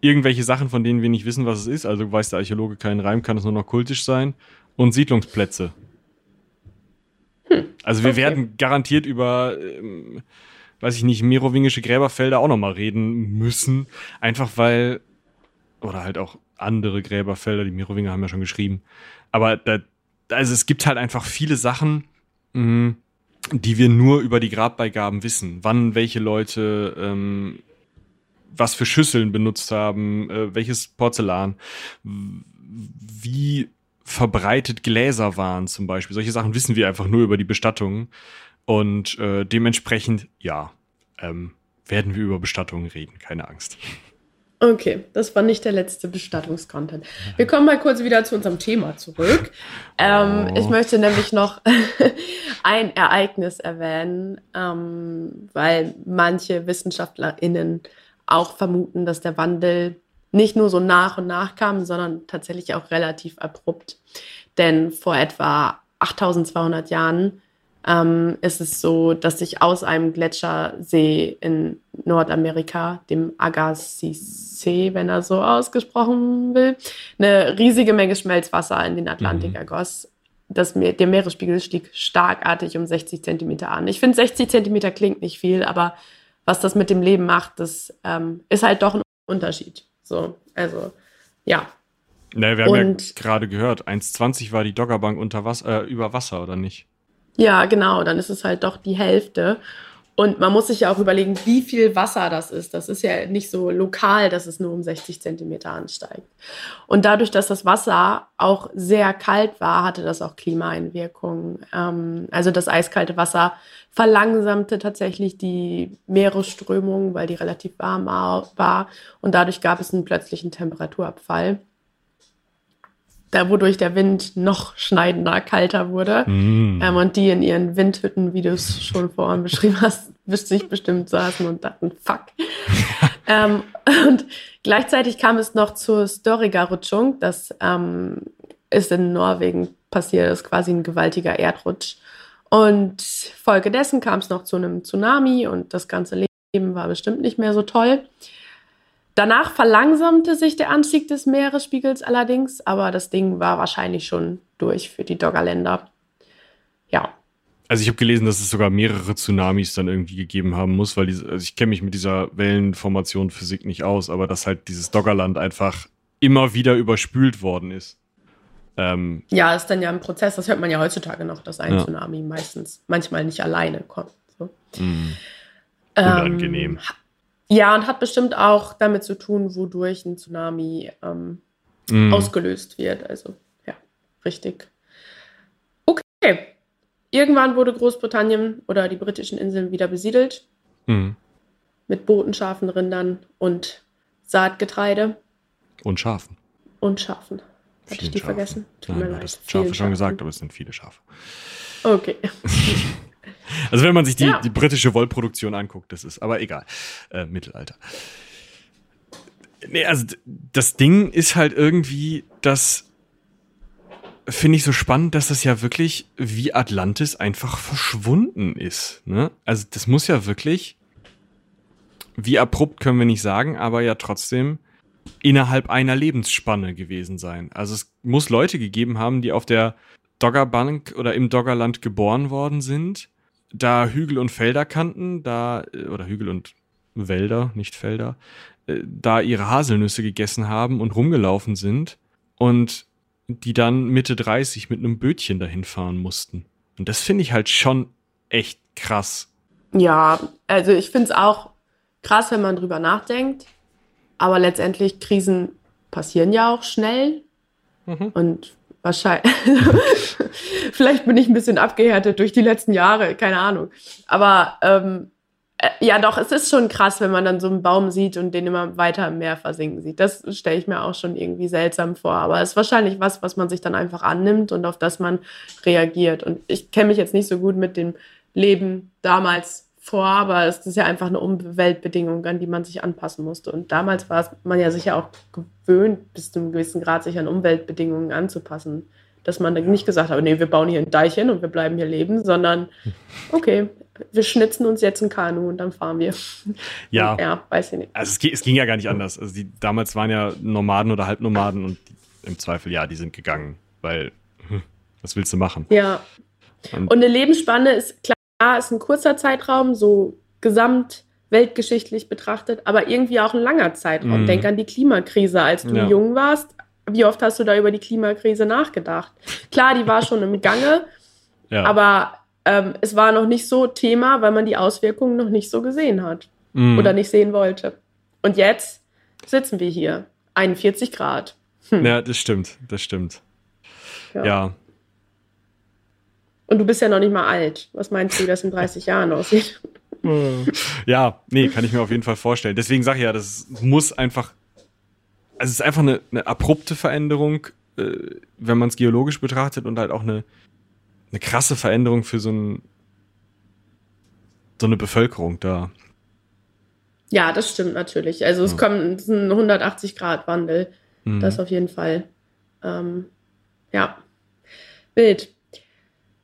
irgendwelche Sachen, von denen wir nicht wissen, was es ist. Also weiß der Archäologe keinen Reim, kann es nur noch kultisch sein. Und Siedlungsplätze. Hm. Also wir okay. werden garantiert über, ähm, weiß ich nicht, merowingische Gräberfelder auch nochmal reden müssen. Einfach weil, oder halt auch andere Gräberfelder, die Merowinger haben ja schon geschrieben. Aber da, also es gibt halt einfach viele Sachen, mh, die wir nur über die Grabbeigaben wissen. Wann welche Leute ähm, was für Schüsseln benutzt haben, äh, welches Porzellan, wie verbreitet Gläser waren zum Beispiel. Solche Sachen wissen wir einfach nur über die Bestattungen. Und äh, dementsprechend, ja, ähm, werden wir über Bestattungen reden, keine Angst. Okay, das war nicht der letzte Bestattungskontent. Wir kommen mal kurz wieder zu unserem Thema zurück. Ähm, oh. Ich möchte nämlich noch ein Ereignis erwähnen, ähm, weil manche WissenschaftlerInnen auch vermuten, dass der Wandel nicht nur so nach und nach kam, sondern tatsächlich auch relativ abrupt. Denn vor etwa 8200 Jahren ähm, ist es so, dass sich aus einem Gletschersee in Nordamerika, dem Agassiz-See, wenn er so ausgesprochen will, eine riesige Menge Schmelzwasser in den Atlantik mhm. ergoss. Das, der Meeresspiegel stieg starkartig um 60 Zentimeter an. Ich finde, 60 Zentimeter klingt nicht viel, aber was das mit dem Leben macht, das ähm, ist halt doch ein Unterschied. So, also, ja. Naja, wir haben Und, ja gerade gehört, 1,20 war die Doggerbank unter Wasser, äh, über Wasser, oder nicht? Ja, genau, dann ist es halt doch die Hälfte. Und man muss sich ja auch überlegen, wie viel Wasser das ist. Das ist ja nicht so lokal, dass es nur um 60 Zentimeter ansteigt. Und dadurch, dass das Wasser auch sehr kalt war, hatte das auch Klimaeinwirkungen. Ähm, also das eiskalte Wasser verlangsamte tatsächlich die Meeresströmung, weil die relativ warm war. Und dadurch gab es einen plötzlichen Temperaturabfall da wodurch der Wind noch schneidender, kalter wurde. Mm. Ähm, und die in ihren Windhütten, wie du es schon vorhin beschrieben hast, sich bestimmt saßen und dachten, fuck. ähm, und gleichzeitig kam es noch zur Storiga-Rutschung. Das ähm, ist in Norwegen passiert, das ist quasi ein gewaltiger Erdrutsch. Und folgedessen kam es noch zu einem Tsunami und das ganze Leben war bestimmt nicht mehr so toll. Danach verlangsamte sich der Anstieg des Meeresspiegels allerdings, aber das Ding war wahrscheinlich schon durch für die Doggerländer. Ja. Also ich habe gelesen, dass es sogar mehrere Tsunamis dann irgendwie gegeben haben muss, weil diese, also ich kenne mich mit dieser Wellenformation Physik nicht aus, aber dass halt dieses Doggerland einfach immer wieder überspült worden ist. Ähm, ja, ist dann ja ein Prozess, das hört man ja heutzutage noch, dass ein ja. Tsunami meistens manchmal nicht alleine kommt. So. Mm. Unangenehm. Ähm, ja, und hat bestimmt auch damit zu tun, wodurch ein Tsunami ähm, mm. ausgelöst wird. Also, ja, richtig. Okay. Irgendwann wurde Großbritannien oder die britischen Inseln wieder besiedelt. Mm. Mit Booten, Schafen, Rindern und Saatgetreide. Und Schafen. Und Schafen. Hatte ich die Schafen. vergessen? Tut Nein, mir leid. Schafe schon gesagt, aber es sind viele Schafe. Okay. Also wenn man sich die, ja. die britische Wollproduktion anguckt, das ist aber egal. Äh, Mittelalter. Nee, also das Ding ist halt irgendwie, das finde ich so spannend, dass das ja wirklich wie Atlantis einfach verschwunden ist. Ne? Also das muss ja wirklich, wie abrupt können wir nicht sagen, aber ja trotzdem innerhalb einer Lebensspanne gewesen sein. Also es muss Leute gegeben haben, die auf der Doggerbank oder im Doggerland geboren worden sind da Hügel und Felder kannten, da, äh, oder Hügel und Wälder, nicht Felder, äh, da ihre Haselnüsse gegessen haben und rumgelaufen sind und die dann Mitte 30 mit einem Bötchen dahin fahren mussten. Und das finde ich halt schon echt krass. Ja, also ich finde es auch krass, wenn man drüber nachdenkt. Aber letztendlich, Krisen passieren ja auch schnell. Mhm. Und Wahrscheinlich. Vielleicht bin ich ein bisschen abgehärtet durch die letzten Jahre, keine Ahnung. Aber ähm, äh, ja, doch, es ist schon krass, wenn man dann so einen Baum sieht und den immer weiter im Meer versinken sieht. Das stelle ich mir auch schon irgendwie seltsam vor. Aber es ist wahrscheinlich was, was man sich dann einfach annimmt und auf das man reagiert. Und ich kenne mich jetzt nicht so gut mit dem Leben damals vor, aber es ist ja einfach eine Umweltbedingung, an die man sich anpassen musste. Und damals war man ja sicher auch gewöhnt, bis zu einem gewissen Grad sich an Umweltbedingungen anzupassen. Dass man dann nicht gesagt hat, nee, wir bauen hier ein Deich hin und wir bleiben hier leben, sondern okay, wir schnitzen uns jetzt ein Kanu und dann fahren wir. Ja, ja weiß ich nicht. Also es, es, ging ja gar nicht anders. Also die damals waren ja Nomaden oder Halbnomaden und im Zweifel ja, die sind gegangen, weil hm, was willst du machen? Ja. Und, und eine Lebensspanne ist klar ist ein kurzer Zeitraum, so gesamt weltgeschichtlich betrachtet, aber irgendwie auch ein langer Zeitraum. Mhm. Denk an die Klimakrise, als du ja. jung warst. Wie oft hast du da über die Klimakrise nachgedacht? Klar, die war schon im Gange, ja. aber ähm, es war noch nicht so Thema, weil man die Auswirkungen noch nicht so gesehen hat mhm. oder nicht sehen wollte. Und jetzt sitzen wir hier, 41 Grad. Hm. Ja, das stimmt, das stimmt. ja. ja. Und du bist ja noch nicht mal alt. Was meinst du, wie das in 30 Jahren aussieht? Ja, nee, kann ich mir auf jeden Fall vorstellen. Deswegen sage ich ja, das muss einfach also es ist einfach eine, eine abrupte Veränderung, äh, wenn man es geologisch betrachtet und halt auch eine, eine krasse Veränderung für so, ein, so eine Bevölkerung da. Ja, das stimmt natürlich. Also es ja. kommt es ein 180-Grad-Wandel. Mhm. Das auf jeden Fall. Ähm, ja, wild.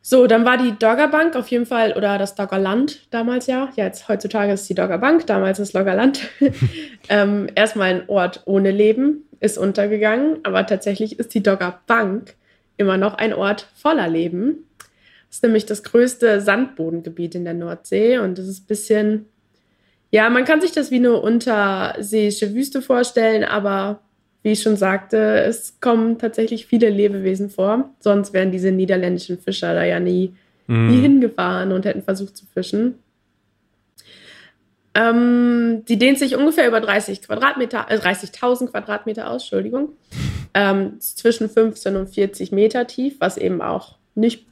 So, dann war die Doggerbank auf jeden Fall, oder das Doggerland damals ja. Ja, jetzt heutzutage ist die Doggerbank, damals das Doggerland. ähm, erstmal ein Ort ohne Leben, ist untergegangen, aber tatsächlich ist die Doggerbank immer noch ein Ort voller Leben. Das ist nämlich das größte Sandbodengebiet in der Nordsee und das ist ein bisschen, ja, man kann sich das wie eine unterseeische Wüste vorstellen, aber wie ich schon sagte, es kommen tatsächlich viele Lebewesen vor. Sonst wären diese niederländischen Fischer da ja nie, mm. nie hingefahren und hätten versucht zu fischen. Ähm, die dehnt sich ungefähr über 30 Quadratmeter, äh, 30.000 Quadratmeter aus, Entschuldigung. Ähm, zwischen 15 und 40 Meter tief, was eben auch nicht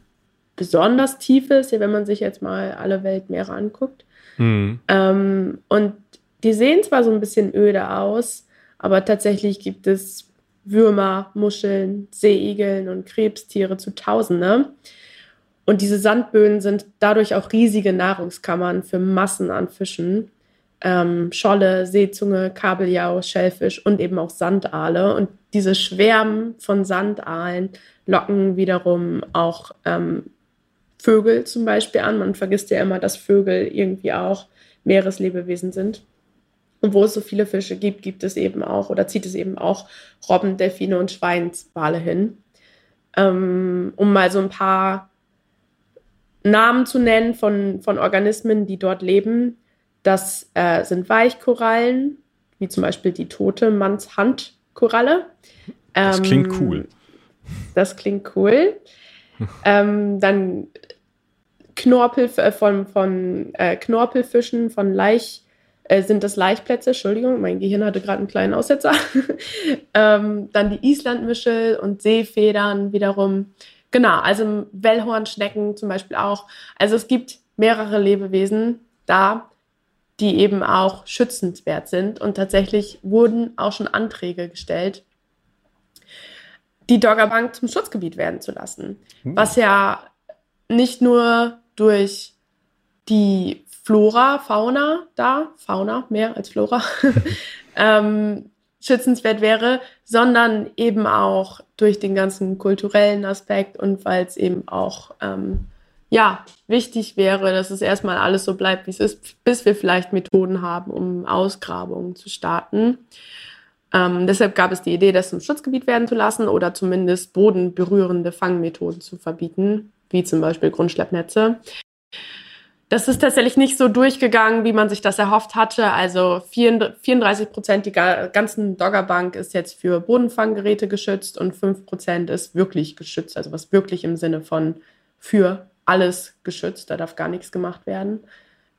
besonders tief ist, wenn man sich jetzt mal alle Weltmeere anguckt. Mm. Ähm, und die sehen zwar so ein bisschen öde aus, aber tatsächlich gibt es Würmer, Muscheln, Seeigeln und Krebstiere zu Tausende. Und diese Sandböden sind dadurch auch riesige Nahrungskammern für Massen an Fischen. Ähm, Scholle, Seezunge, Kabeljau, Schellfisch und eben auch Sandaale. Und diese Schwärmen von Sandaalen locken wiederum auch ähm, Vögel zum Beispiel an. Man vergisst ja immer, dass Vögel irgendwie auch Meereslebewesen sind. Und wo es so viele Fische gibt, gibt es eben auch oder zieht es eben auch Robben, Delfine und Schweinswale hin. Ähm, um mal so ein paar Namen zu nennen von, von Organismen, die dort leben. Das äh, sind Weichkorallen, wie zum Beispiel die tote Mannshandkoralle. Das ähm, klingt cool. Das klingt cool. ähm, dann Knorpel äh, von, von äh, Knorpelfischen, von Laich, äh, sind das Laichplätze, Entschuldigung, mein Gehirn hatte gerade einen kleinen Aussetzer. ähm, dann die Islandmischel und Seefedern wiederum. Genau, also Wellhornschnecken zum Beispiel auch. Also es gibt mehrere Lebewesen da, die eben auch schützenswert sind. Und tatsächlich wurden auch schon Anträge gestellt, die Doggerbank zum Schutzgebiet werden zu lassen. Hm. Was ja nicht nur durch die Flora, Fauna da, Fauna mehr als Flora, ähm, schützenswert wäre, sondern eben auch durch den ganzen kulturellen Aspekt und weil es eben auch ähm, ja wichtig wäre, dass es erstmal alles so bleibt, wie es ist, bis wir vielleicht Methoden haben, um Ausgrabungen zu starten. Ähm, deshalb gab es die Idee, das zum Schutzgebiet werden zu lassen oder zumindest bodenberührende Fangmethoden zu verbieten, wie zum Beispiel Grundschleppnetze. Das ist tatsächlich nicht so durchgegangen, wie man sich das erhofft hatte. Also 34 Prozent der ganzen Doggerbank ist jetzt für Bodenfanggeräte geschützt und 5 Prozent ist wirklich geschützt. Also was wirklich im Sinne von für alles geschützt. Da darf gar nichts gemacht werden.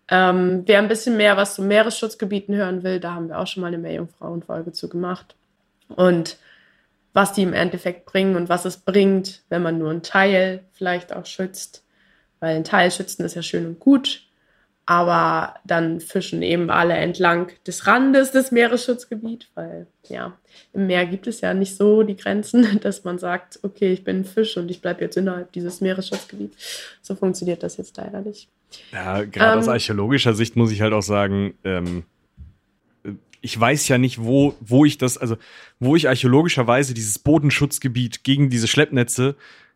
Ähm, wer ein bisschen mehr was zu Meeresschutzgebieten hören will, da haben wir auch schon mal eine Meerjungfrauenfolge zu gemacht. Und was die im Endeffekt bringen und was es bringt, wenn man nur einen Teil vielleicht auch schützt weil ein Teil schützen ist ja schön und gut, aber dann fischen eben alle entlang des Randes des Meeresschutzgebiets, weil ja, im Meer gibt es ja nicht so die Grenzen, dass man sagt, okay, ich bin ein Fisch und ich bleibe jetzt innerhalb dieses Meeresschutzgebiets. So funktioniert das jetzt leider nicht. Ja, gerade ähm, aus archäologischer Sicht muss ich halt auch sagen, ähm, ich weiß ja nicht, wo, wo ich das, also wo ich archäologischerweise dieses Bodenschutzgebiet gegen diese Schleppnetze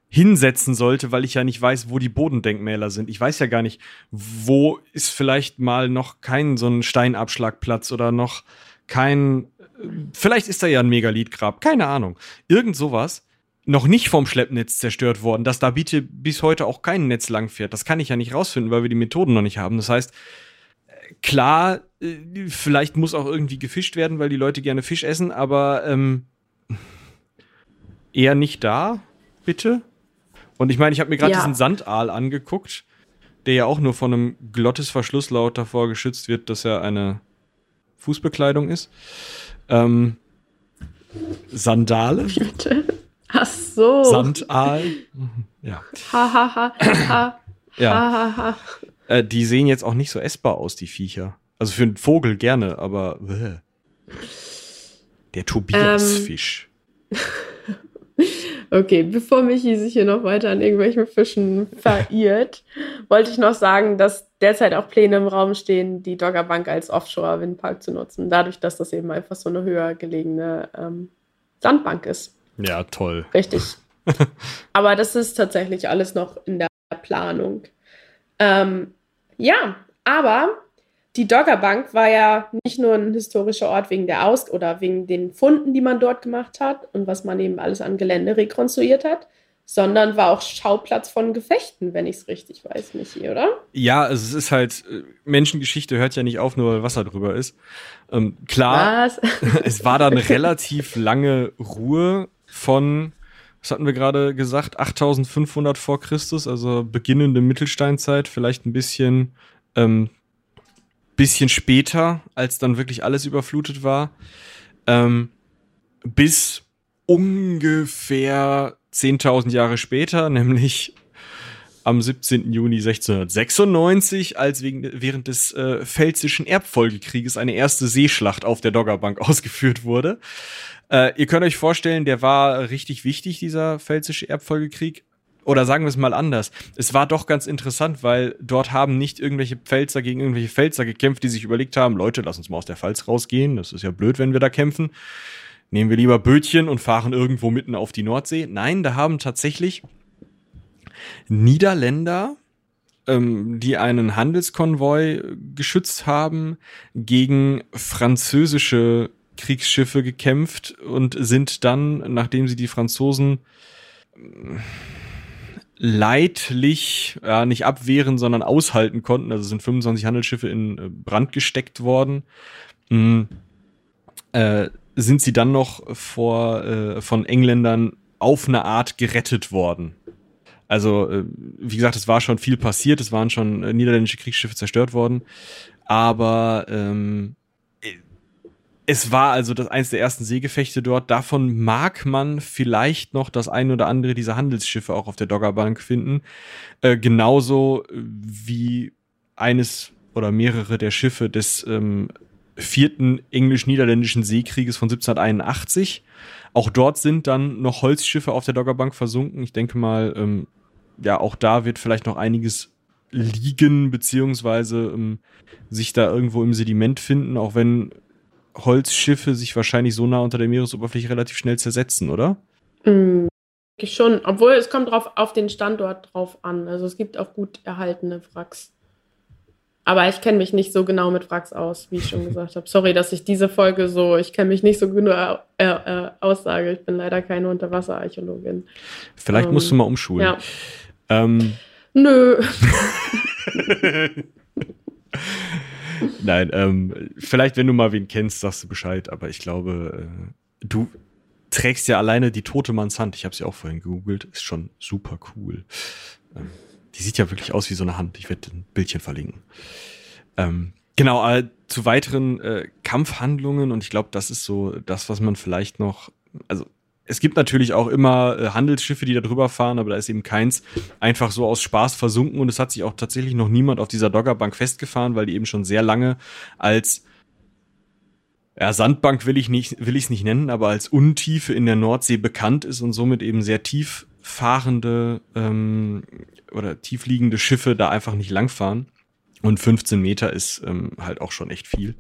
hinsetzen sollte, weil ich ja nicht weiß, wo die Bodendenkmäler sind. Ich weiß ja gar nicht, wo ist vielleicht mal noch kein so ein Steinabschlagplatz oder noch kein, vielleicht ist da ja ein Megalithgrab, keine Ahnung. Irgend sowas. Noch nicht vom Schleppnetz zerstört worden, dass da bitte bis heute auch kein Netz langfährt. Das kann ich ja nicht rausfinden, weil wir die Methoden noch nicht haben. Das heißt, klar, äh, vielleicht muss auch irgendwie gefischt werden, weil die Leute gerne Fisch essen, aber ähm, eher nicht da, bitte. Und ich meine, ich habe mir gerade ja. diesen Sandaal angeguckt, der ja auch nur von einem Glottesverschlusslaut davor geschützt wird, dass er eine Fußbekleidung ist. Ähm, Sandale. Bitte? Ach so. Sandaal. Ja. Ha, ha, ha, ha. ja. Ha, ha, ha. Äh, die sehen jetzt auch nicht so essbar aus, die Viecher. Also für einen Vogel gerne, aber. Bäh. Der Tobias-Fisch. Ähm. Okay, bevor Michi sich hier noch weiter an irgendwelchen Fischen verirrt, wollte ich noch sagen, dass derzeit auch Pläne im Raum stehen, die Doggerbank als Offshore-Windpark zu nutzen. Dadurch, dass das eben einfach so eine höher gelegene ähm, Sandbank ist. Ja, toll. Richtig. Aber das ist tatsächlich alles noch in der Planung. Ähm, ja, aber die Doggerbank war ja nicht nur ein historischer Ort wegen der Aus- oder wegen den Funden, die man dort gemacht hat und was man eben alles an Gelände rekonstruiert hat, sondern war auch Schauplatz von Gefechten, wenn ich es richtig weiß, Michi, oder? Ja, also es ist halt, äh, Menschengeschichte hört ja nicht auf, nur weil Wasser drüber ist. Ähm, klar, was? es war dann relativ lange Ruhe von, was hatten wir gerade gesagt, 8500 vor Christus, also beginnende Mittelsteinzeit, vielleicht ein bisschen ähm, bisschen später, als dann wirklich alles überflutet war, ähm, bis ungefähr 10.000 Jahre später, nämlich am 17. Juni 1696, als wegen, während des äh, Pfälzischen Erbfolgekrieges eine erste Seeschlacht auf der Doggerbank ausgeführt wurde. Äh, ihr könnt euch vorstellen, der war richtig wichtig, dieser Pfälzische Erbfolgekrieg. Oder sagen wir es mal anders. Es war doch ganz interessant, weil dort haben nicht irgendwelche Pfälzer gegen irgendwelche Pfälzer gekämpft, die sich überlegt haben, Leute, lass uns mal aus der Pfalz rausgehen. Das ist ja blöd, wenn wir da kämpfen. Nehmen wir lieber Bötchen und fahren irgendwo mitten auf die Nordsee. Nein, da haben tatsächlich Niederländer, ähm, die einen Handelskonvoi geschützt haben, gegen französische Kriegsschiffe gekämpft und sind dann, nachdem sie die Franzosen leidlich, ja, nicht abwehren, sondern aushalten konnten. Also sind 25 Handelsschiffe in äh, Brand gesteckt worden. Mhm. Äh, sind sie dann noch vor, äh, von Engländern auf eine Art gerettet worden. Also, äh, wie gesagt, es war schon viel passiert, es waren schon äh, niederländische Kriegsschiffe zerstört worden. Aber ähm, es war also das eins der ersten Seegefechte dort. Davon mag man vielleicht noch das ein oder andere dieser Handelsschiffe auch auf der Doggerbank finden. Äh, genauso wie eines oder mehrere der Schiffe des ähm, vierten englisch-niederländischen Seekrieges von 1781. Auch dort sind dann noch Holzschiffe auf der Doggerbank versunken. Ich denke mal, ähm, ja, auch da wird vielleicht noch einiges liegen, beziehungsweise ähm, sich da irgendwo im Sediment finden, auch wenn Holzschiffe sich wahrscheinlich so nah unter der Meeresoberfläche relativ schnell zersetzen, oder? Mhm. Schon, obwohl es kommt drauf, auf den Standort drauf an. Also es gibt auch gut erhaltene Wracks. Aber ich kenne mich nicht so genau mit Wracks aus, wie ich schon gesagt habe. Sorry, dass ich diese Folge so, ich kenne mich nicht so genau äh, äh, aussage. Ich bin leider keine Unterwasserarchäologin. Vielleicht ähm, musst du mal umschulen. Ja. Ähm. Nö. Nein, ähm, vielleicht, wenn du mal wen kennst, sagst du Bescheid, aber ich glaube, äh, du trägst ja alleine die tote Manns Hand. Ich habe sie auch vorhin gegoogelt, ist schon super cool. Ähm, die sieht ja wirklich aus wie so eine Hand. Ich werde ein Bildchen verlinken. Ähm, genau, äh, zu weiteren äh, Kampfhandlungen und ich glaube, das ist so das, was man vielleicht noch, also es gibt natürlich auch immer äh, Handelsschiffe, die da drüber fahren, aber da ist eben keins einfach so aus Spaß versunken und es hat sich auch tatsächlich noch niemand auf dieser Doggerbank festgefahren, weil die eben schon sehr lange als ja, Sandbank will ich nicht, will ich es nicht nennen, aber als Untiefe in der Nordsee bekannt ist und somit eben sehr tief fahrende ähm, oder tiefliegende Schiffe da einfach nicht langfahren. Und 15 Meter ist ähm, halt auch schon echt viel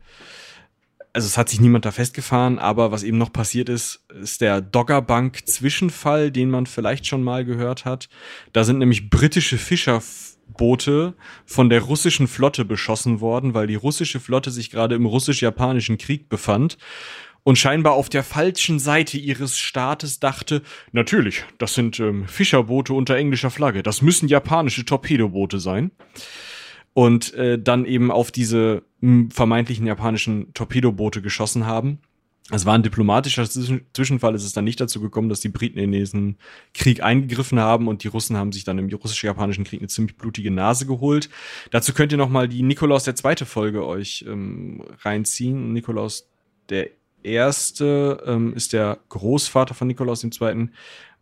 also es hat sich niemand da festgefahren, aber was eben noch passiert ist, ist der Doggerbank-Zwischenfall, den man vielleicht schon mal gehört hat. Da sind nämlich britische Fischerboote von der russischen Flotte beschossen worden, weil die russische Flotte sich gerade im russisch-japanischen Krieg befand und scheinbar auf der falschen Seite ihres Staates dachte, natürlich, das sind ähm, Fischerboote unter englischer Flagge, das müssen japanische Torpedoboote sein und äh, dann eben auf diese mh, vermeintlichen japanischen Torpedoboote geschossen haben. Es war ein diplomatischer Zwischenfall. Es ist dann nicht dazu gekommen, dass die Briten in diesen Krieg eingegriffen haben und die Russen haben sich dann im russisch-japanischen Krieg eine ziemlich blutige Nase geholt. Dazu könnt ihr noch mal die Nikolaus der zweite Folge euch ähm, reinziehen. Nikolaus der erste ähm, ist der Großvater von Nikolaus dem zweiten.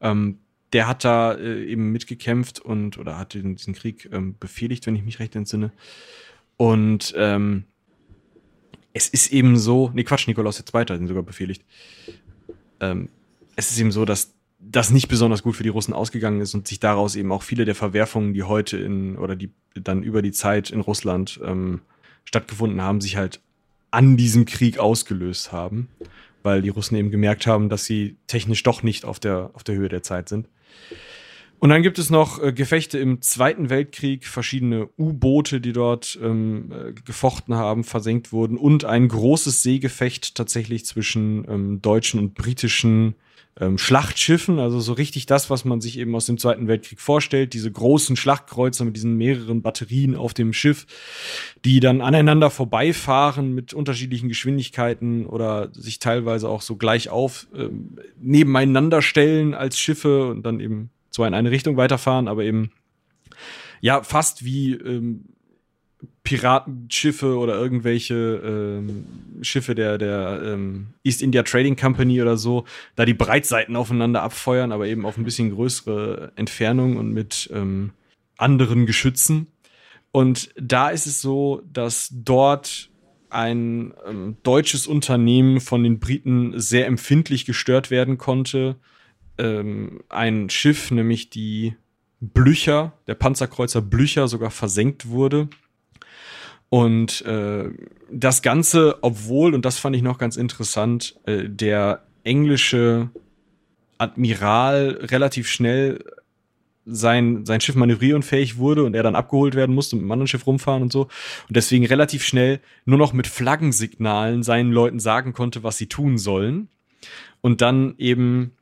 Ähm, der hat da äh, eben mitgekämpft und oder hat den, diesen Krieg ähm, befehligt, wenn ich mich recht entsinne. Und ähm, es ist eben so, nee, Quatsch, Nikolaus Zweite hat ihn sogar befehligt. Ähm, es ist eben so, dass das nicht besonders gut für die Russen ausgegangen ist und sich daraus eben auch viele der Verwerfungen, die heute in oder die dann über die Zeit in Russland ähm, stattgefunden haben, sich halt an diesem Krieg ausgelöst haben, weil die Russen eben gemerkt haben, dass sie technisch doch nicht auf der, auf der Höhe der Zeit sind. Und dann gibt es noch äh, Gefechte im Zweiten Weltkrieg, verschiedene U-Boote, die dort ähm, äh, gefochten haben, versenkt wurden und ein großes Seegefecht tatsächlich zwischen ähm, deutschen und britischen ähm, Schlachtschiffen, also so richtig das, was man sich eben aus dem Zweiten Weltkrieg vorstellt, diese großen Schlachtkreuzer mit diesen mehreren Batterien auf dem Schiff, die dann aneinander vorbeifahren mit unterschiedlichen Geschwindigkeiten oder sich teilweise auch so gleich auf ähm, nebeneinander stellen als Schiffe und dann eben zwar in eine Richtung weiterfahren, aber eben ja fast wie ähm, Piratenschiffe oder irgendwelche ähm, Schiffe der, der ähm, East India Trading Company oder so, da die Breitseiten aufeinander abfeuern, aber eben auf ein bisschen größere Entfernung und mit ähm, anderen Geschützen. Und da ist es so, dass dort ein ähm, deutsches Unternehmen von den Briten sehr empfindlich gestört werden konnte. Ähm, ein Schiff, nämlich die Blücher, der Panzerkreuzer Blücher, sogar versenkt wurde und äh, das Ganze, obwohl, und das fand ich noch ganz interessant, äh, der englische Admiral relativ schnell sein, sein Schiff manövrierunfähig wurde und er dann abgeholt werden musste und mit einem anderen Schiff rumfahren und so. Und deswegen relativ schnell nur noch mit Flaggensignalen seinen Leuten sagen konnte, was sie tun sollen. Und dann eben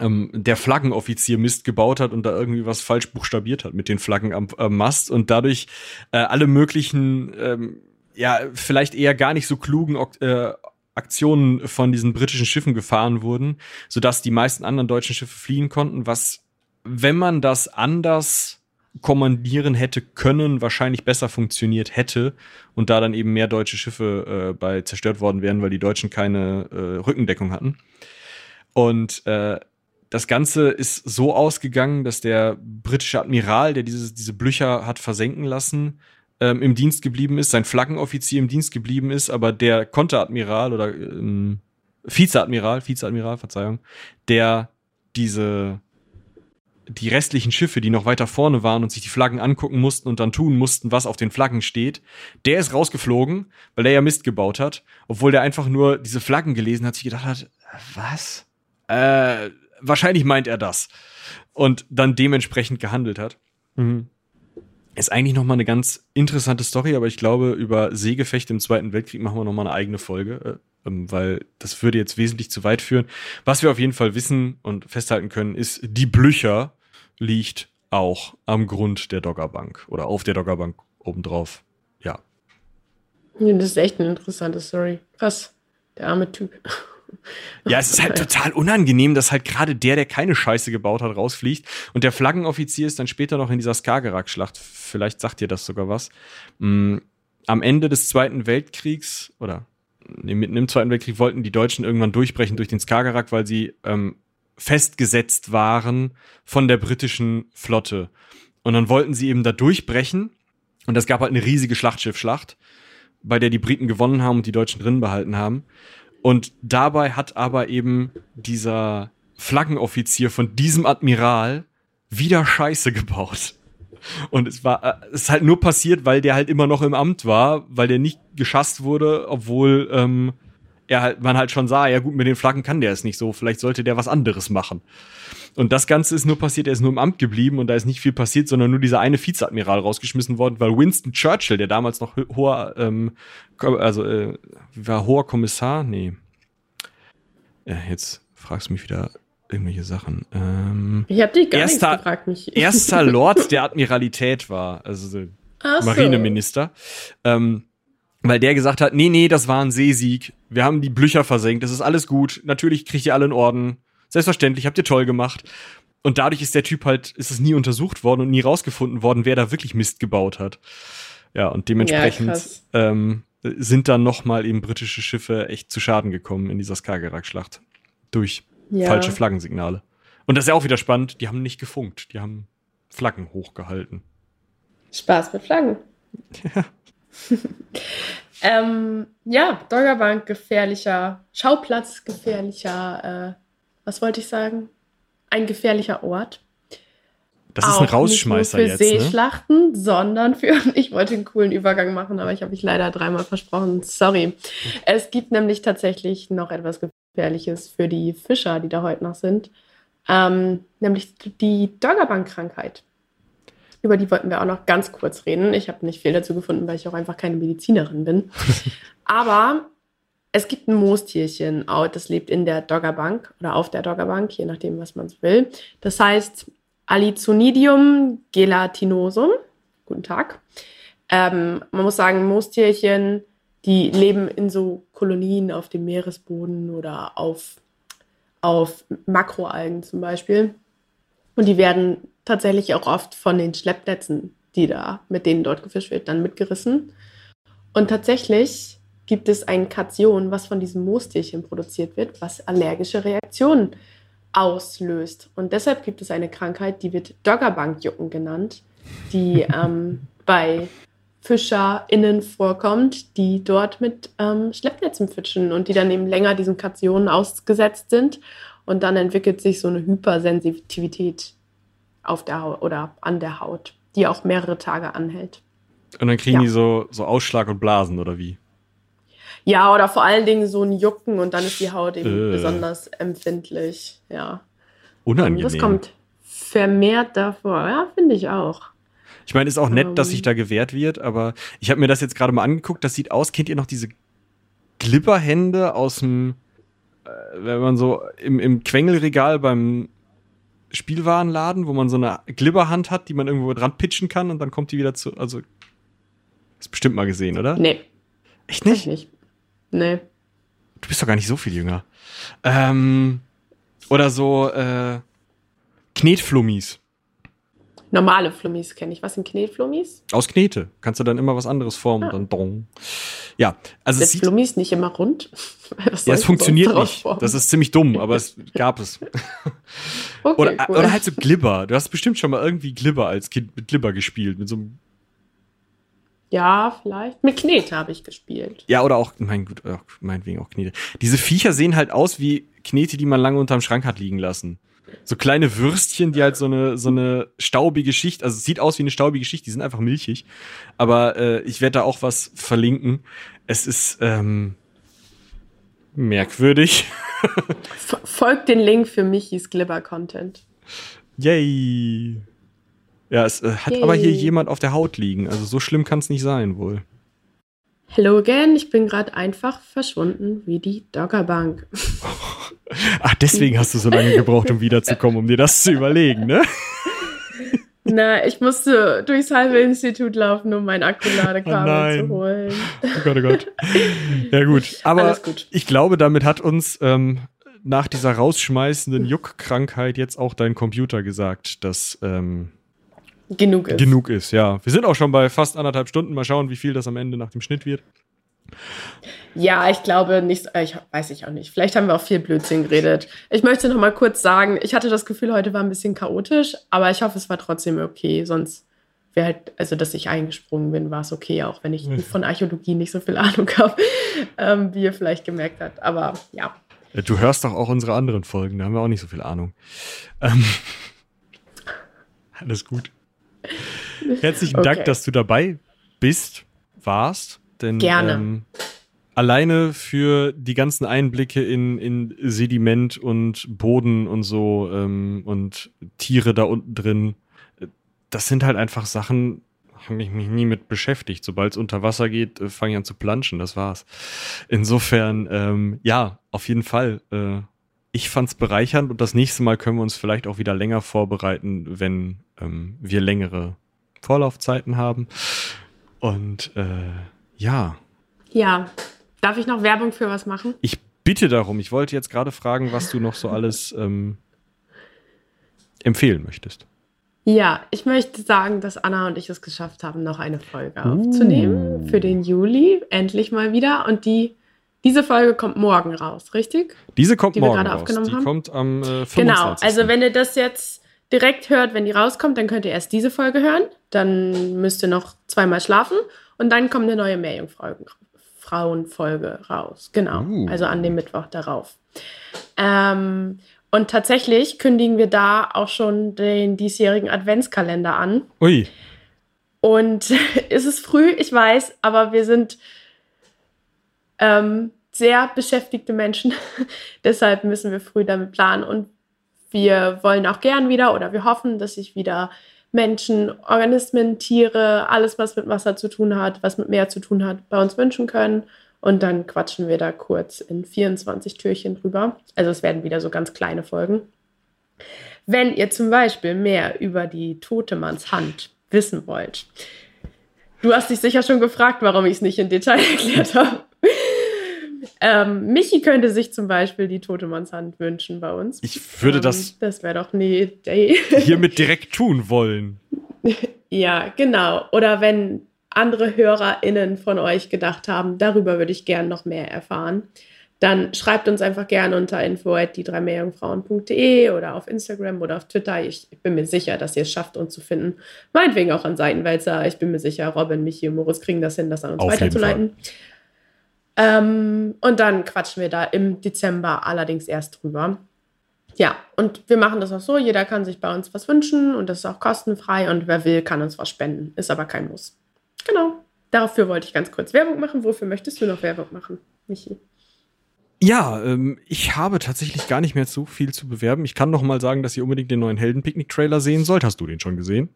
ähm, der Flaggenoffizier Mist gebaut hat und da irgendwie was falsch buchstabiert hat mit den Flaggen am, am Mast und dadurch äh, alle möglichen, ähm, ja, vielleicht eher gar nicht so klugen äh, Aktionen von diesen britischen Schiffen gefahren wurden, sodass die meisten anderen deutschen Schiffe fliehen konnten, was, wenn man das anders kommandieren hätte können, wahrscheinlich besser funktioniert hätte und da dann eben mehr deutsche Schiffe äh, bei zerstört worden wären, weil die Deutschen keine äh, Rückendeckung hatten. Und äh, das Ganze ist so ausgegangen, dass der britische Admiral, der dieses, diese Blücher hat versenken lassen, ähm, im Dienst geblieben ist, sein Flaggenoffizier im Dienst geblieben ist, aber der Konteradmiral oder ähm, Vizeadmiral, Vizeadmiral, Verzeihung, der diese die restlichen Schiffe, die noch weiter vorne waren und sich die Flaggen angucken mussten und dann tun mussten, was auf den Flaggen steht, der ist rausgeflogen, weil er ja Mist gebaut hat, obwohl der einfach nur diese Flaggen gelesen hat, sich gedacht hat, was? Äh, wahrscheinlich meint er das. Und dann dementsprechend gehandelt hat. Mhm. Ist eigentlich noch mal eine ganz interessante Story, aber ich glaube, über Seegefechte im Zweiten Weltkrieg machen wir noch mal eine eigene Folge, äh, ähm, weil das würde jetzt wesentlich zu weit führen. Was wir auf jeden Fall wissen und festhalten können, ist, die Blücher liegt auch am Grund der Doggerbank oder auf der Doggerbank obendrauf. Ja. Das ist echt eine interessante Story. Krass. Der arme Typ. Ja, es ist halt total unangenehm, dass halt gerade der, der keine Scheiße gebaut hat, rausfliegt. Und der Flaggenoffizier ist dann später noch in dieser Skagerrak-Schlacht. Vielleicht sagt dir das sogar was. Mm, am Ende des Zweiten Weltkriegs oder mitten im Zweiten Weltkrieg wollten die Deutschen irgendwann durchbrechen durch den Skagerrak, weil sie ähm, festgesetzt waren von der britischen Flotte. Und dann wollten sie eben da durchbrechen. Und es gab halt eine riesige Schlachtschiffschlacht, bei der die Briten gewonnen haben und die Deutschen drin behalten haben. Und dabei hat aber eben dieser Flaggenoffizier von diesem Admiral wieder Scheiße gebaut. Und es war, äh, es ist halt nur passiert, weil der halt immer noch im Amt war, weil der nicht geschasst wurde, obwohl ähm, er halt, man halt schon sah, ja gut, mit den Flaggen kann der es nicht so, vielleicht sollte der was anderes machen. Und das Ganze ist nur passiert, er ist nur im Amt geblieben und da ist nicht viel passiert, sondern nur dieser eine Vizeadmiral rausgeschmissen worden, weil Winston Churchill, der damals noch hoher, ähm, also äh, war hoher Kommissar, nee. Äh, jetzt fragst du mich wieder irgendwelche Sachen. Ähm, ich habe dich gar erster, nicht gefragt, mich. Erster Lord der Admiralität war, also Marineminister. So. Ähm, weil der gesagt hat, nee, nee, das war ein Seesieg. Wir haben die Blücher versenkt, das ist alles gut. Natürlich kriegt ihr alle einen Orden. Selbstverständlich, habt ihr toll gemacht. Und dadurch ist der Typ halt, ist es nie untersucht worden und nie rausgefunden worden, wer da wirklich Mist gebaut hat. Ja, und dementsprechend ja, ähm, sind dann nochmal eben britische Schiffe echt zu Schaden gekommen in dieser Skagerrak-Schlacht. Durch ja. falsche Flaggensignale. Und das ist ja auch wieder spannend, die haben nicht gefunkt, die haben Flaggen hochgehalten. Spaß mit Flaggen. Ja. Ähm, ja, Doggerbank gefährlicher, Schauplatz gefährlicher, äh, was wollte ich sagen? Ein gefährlicher Ort. Das ist ein Rausschmeißer nicht nur für jetzt. Ne? Seeschlachten, sondern für. Ich wollte einen coolen Übergang machen, aber ich habe mich leider dreimal versprochen. Sorry. Es gibt nämlich tatsächlich noch etwas Gefährliches für die Fischer, die da heute noch sind. Ähm, nämlich die Doggerbank-Krankheit. Über die wollten wir auch noch ganz kurz reden. Ich habe nicht viel dazu gefunden, weil ich auch einfach keine Medizinerin bin. aber es gibt ein Moostierchen, das lebt in der Doggerbank oder auf der Doggerbank, je nachdem, was man so will. Das heißt, Alizonidium gelatinosum. Guten Tag. Ähm, man muss sagen, Moostierchen, die leben in so Kolonien auf dem Meeresboden oder auf, auf Makroalgen zum Beispiel. Und die werden tatsächlich auch oft von den Schleppnetzen, die da, mit denen dort gefischt wird, dann mitgerissen. Und tatsächlich gibt es ein Kation, was von diesem Moostierchen produziert wird, was allergische Reaktionen auslöst. Und deshalb gibt es eine Krankheit, die wird Doggerbankjucken genannt, die ähm, bei FischerInnen vorkommt, die dort mit ähm, Schleppnetzen fischen und die dann eben länger diesen Kationen ausgesetzt sind. Und dann entwickelt sich so eine Hypersensitivität auf der Haut oder an der Haut, die auch mehrere Tage anhält. Und dann kriegen ja. die so, so Ausschlag und Blasen oder wie? Ja, oder vor allen Dingen so ein Jucken und dann ist die Haut eben äh. besonders empfindlich. Ja. Unangenehm. Das kommt vermehrt davor. Ja, finde ich auch. Ich meine, ist auch nett, um. dass sich ähm. da gewehrt wird, aber ich habe mir das jetzt gerade mal angeguckt. Das sieht aus, kennt ihr noch diese Glibberhände aus dem, äh, wenn man so im, im Quengelregal beim Spielwarenladen, wo man so eine Glibberhand hat, die man irgendwo dran pitchen kann und dann kommt die wieder zu. Also, hast bestimmt mal gesehen, oder? Nee. Echt nicht? Ich nicht. Nee. Du bist doch gar nicht so viel jünger. Ähm, oder so äh, Knetflummis. Normale Flummis kenne ich. Was sind Knetflummis? Aus Knete. Kannst du dann immer was anderes formen ah. und dann dong. Ja, also Sind Flummis nicht immer rund? ja, es funktioniert nicht. Formen? Das ist ziemlich dumm, aber es gab es. okay, oder, cool. oder halt so Glibber. Du hast bestimmt schon mal irgendwie Glibber als Kind mit Glibber gespielt. Mit so einem ja, vielleicht. Mit Knete habe ich gespielt. Ja, oder auch, mein gut, meinetwegen auch Knete. Diese Viecher sehen halt aus wie Knete, die man lange unterm Schrank hat liegen lassen. So kleine Würstchen, die halt so eine, so eine staubige Schicht, also es sieht aus wie eine staubige Schicht, die sind einfach milchig. Aber äh, ich werde da auch was verlinken. Es ist ähm, merkwürdig. Folgt den Link für Michis Glibber-Content. Yay! Ja, es äh, hat hey. aber hier jemand auf der Haut liegen. Also so schlimm kann es nicht sein, wohl. Hello again, ich bin gerade einfach verschwunden wie die Doggerbank. Ach, deswegen hast du so lange gebraucht, um wiederzukommen, um dir das zu überlegen, ne? Na, ich musste durchs halbe Institut laufen, um mein Akkuladekabel oh zu holen. Oh Gott, oh Gott. Ja, gut. Aber gut. ich glaube, damit hat uns ähm, nach dieser rausschmeißenden Juckkrankheit jetzt auch dein Computer gesagt, dass ähm, genug ist. Genug ist, ja. Wir sind auch schon bei fast anderthalb Stunden. Mal schauen, wie viel das am Ende nach dem Schnitt wird. Ja, ich glaube nicht, äh, ich weiß ich auch nicht. Vielleicht haben wir auch viel Blödsinn geredet. Ich möchte noch mal kurz sagen, ich hatte das Gefühl, heute war ein bisschen chaotisch, aber ich hoffe, es war trotzdem okay. Sonst wäre halt, also dass ich eingesprungen bin, war es okay, auch wenn ich von Archäologie nicht so viel Ahnung habe, ähm, wie ihr vielleicht gemerkt habt. Aber ja. Du hörst doch auch unsere anderen Folgen, da haben wir auch nicht so viel Ahnung. Ähm, alles gut. Herzlichen okay. Dank, dass du dabei bist, warst. Denn, Gerne. Ähm, alleine für die ganzen Einblicke in, in Sediment und Boden und so ähm, und Tiere da unten drin, das sind halt einfach Sachen, habe ich mich nie mit beschäftigt. Sobald es unter Wasser geht, äh, fange ich an zu planschen, das war's. Insofern, ähm, ja, auf jeden Fall. Äh, ich fand's bereichernd und das nächste Mal können wir uns vielleicht auch wieder länger vorbereiten, wenn ähm, wir längere Vorlaufzeiten haben. Und äh, ja. Ja. Darf ich noch Werbung für was machen? Ich bitte darum. Ich wollte jetzt gerade fragen, was du noch so alles ähm, empfehlen möchtest. Ja, ich möchte sagen, dass Anna und ich es geschafft haben, noch eine Folge aufzunehmen für den Juli. Endlich mal wieder. Und die, diese Folge kommt morgen raus, richtig? Diese kommt die morgen raus. die haben? kommt am äh, 25. Genau, also wenn ihr das jetzt direkt hört, wenn die rauskommt, dann könnt ihr erst diese Folge hören. Dann müsst ihr noch zweimal schlafen und dann kommt eine neue Meerjungfrau Frauenfolge raus. Genau. Uh. Also an dem Mittwoch darauf. Ähm, und tatsächlich kündigen wir da auch schon den diesjährigen Adventskalender an. Ui. Und es ist früh, ich weiß, aber wir sind ähm, sehr beschäftigte Menschen. Deshalb müssen wir früh damit planen. Und wir wollen auch gern wieder oder wir hoffen, dass sich wieder Menschen, Organismen, Tiere, alles, was mit Wasser zu tun hat, was mit Meer zu tun hat, bei uns wünschen können. Und dann quatschen wir da kurz in 24 Türchen drüber. Also es werden wieder so ganz kleine Folgen. Wenn ihr zum Beispiel mehr über die Totemanns Hand wissen wollt, du hast dich sicher schon gefragt, warum ich es nicht in Detail erklärt habe. Ähm, Michi könnte sich zum Beispiel die Totemannshand wünschen bei uns. Ich würde ähm, das. Das wäre doch eine Idee. hiermit direkt tun wollen. ja, genau. Oder wenn andere HörerInnen von euch gedacht haben, darüber würde ich gern noch mehr erfahren, dann schreibt uns einfach gerne unter info at die drei Meerjungfrauen.de oder auf Instagram oder auf Twitter. Ich, ich, bin mir sicher, dass ihr es schafft, uns zu finden. Meinetwegen auch an Seitenwälzer. Ich bin mir sicher, Robin, Michi und Moritz kriegen das hin, das an uns auf weiterzuleiten. Ähm, und dann quatschen wir da im Dezember allerdings erst drüber. Ja, und wir machen das auch so. Jeder kann sich bei uns was wünschen und das ist auch kostenfrei. Und wer will, kann uns was spenden. Ist aber kein Muss. Genau. Dafür wollte ich ganz kurz Werbung machen. Wofür möchtest du noch Werbung machen, Michi? Ja, ähm, ich habe tatsächlich gar nicht mehr so viel zu bewerben. Ich kann noch mal sagen, dass ihr unbedingt den neuen Heldenpicknick-Trailer sehen sollt. Hast du den schon gesehen?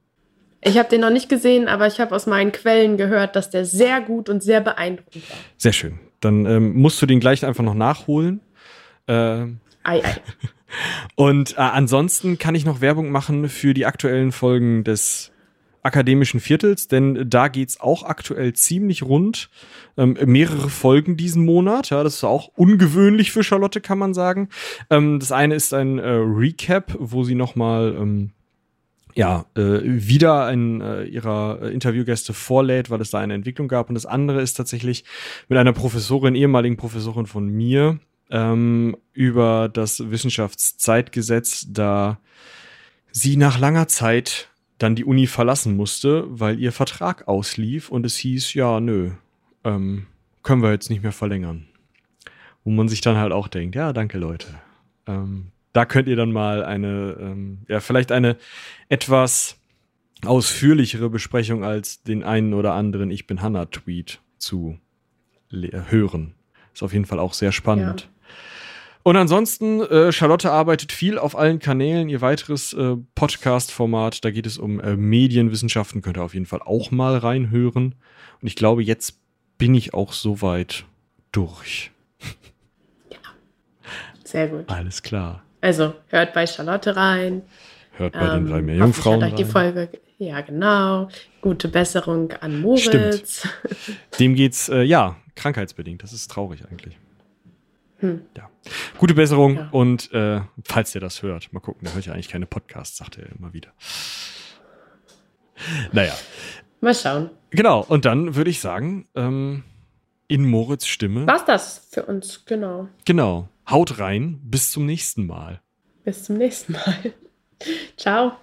Ich habe den noch nicht gesehen, aber ich habe aus meinen Quellen gehört, dass der sehr gut und sehr beeindruckend war. Sehr schön. Dann ähm, musst du den gleich einfach noch nachholen. Äh, ei, ei. Und äh, ansonsten kann ich noch Werbung machen für die aktuellen Folgen des akademischen Viertels, denn da geht's auch aktuell ziemlich rund. Ähm, mehrere Folgen diesen Monat, ja, das ist auch ungewöhnlich für Charlotte, kann man sagen. Ähm, das eine ist ein äh, Recap, wo sie nochmal ähm, ja, äh, wieder einen äh, ihrer äh, Interviewgäste vorlädt, weil es da eine Entwicklung gab. Und das andere ist tatsächlich mit einer Professorin, ehemaligen Professorin von mir, ähm, über das Wissenschaftszeitgesetz, da sie nach langer Zeit dann die Uni verlassen musste, weil ihr Vertrag auslief und es hieß, ja, nö, ähm, können wir jetzt nicht mehr verlängern. Wo man sich dann halt auch denkt, ja, danke Leute. Ähm, da könnt ihr dann mal eine, ähm, ja, vielleicht eine etwas ausführlichere Besprechung als den einen oder anderen Ich bin Hanna-Tweet zu hören. Ist auf jeden Fall auch sehr spannend. Ja. Und ansonsten, äh, Charlotte arbeitet viel auf allen Kanälen. Ihr weiteres äh, Podcast-Format, da geht es um äh, Medienwissenschaften, könnt ihr auf jeden Fall auch mal reinhören. Und ich glaube, jetzt bin ich auch soweit durch. Ja, sehr gut. Alles klar. Also hört bei Charlotte rein. Hört bei ähm, den drei Meerjungfrauen rein. die Folge, ja genau. Gute Besserung an Moritz. Stimmt. Dem geht's, äh, ja, krankheitsbedingt. Das ist traurig eigentlich. Hm. Ja. Gute Besserung ja. und äh, falls ihr das hört, mal gucken, der hört ja eigentlich keine Podcasts, sagt er immer wieder. Naja. Mal schauen. Genau, und dann würde ich sagen, ähm, in Moritz Stimme. Was das für uns, genau. Genau. Haut rein, bis zum nächsten Mal. Bis zum nächsten Mal. Ciao.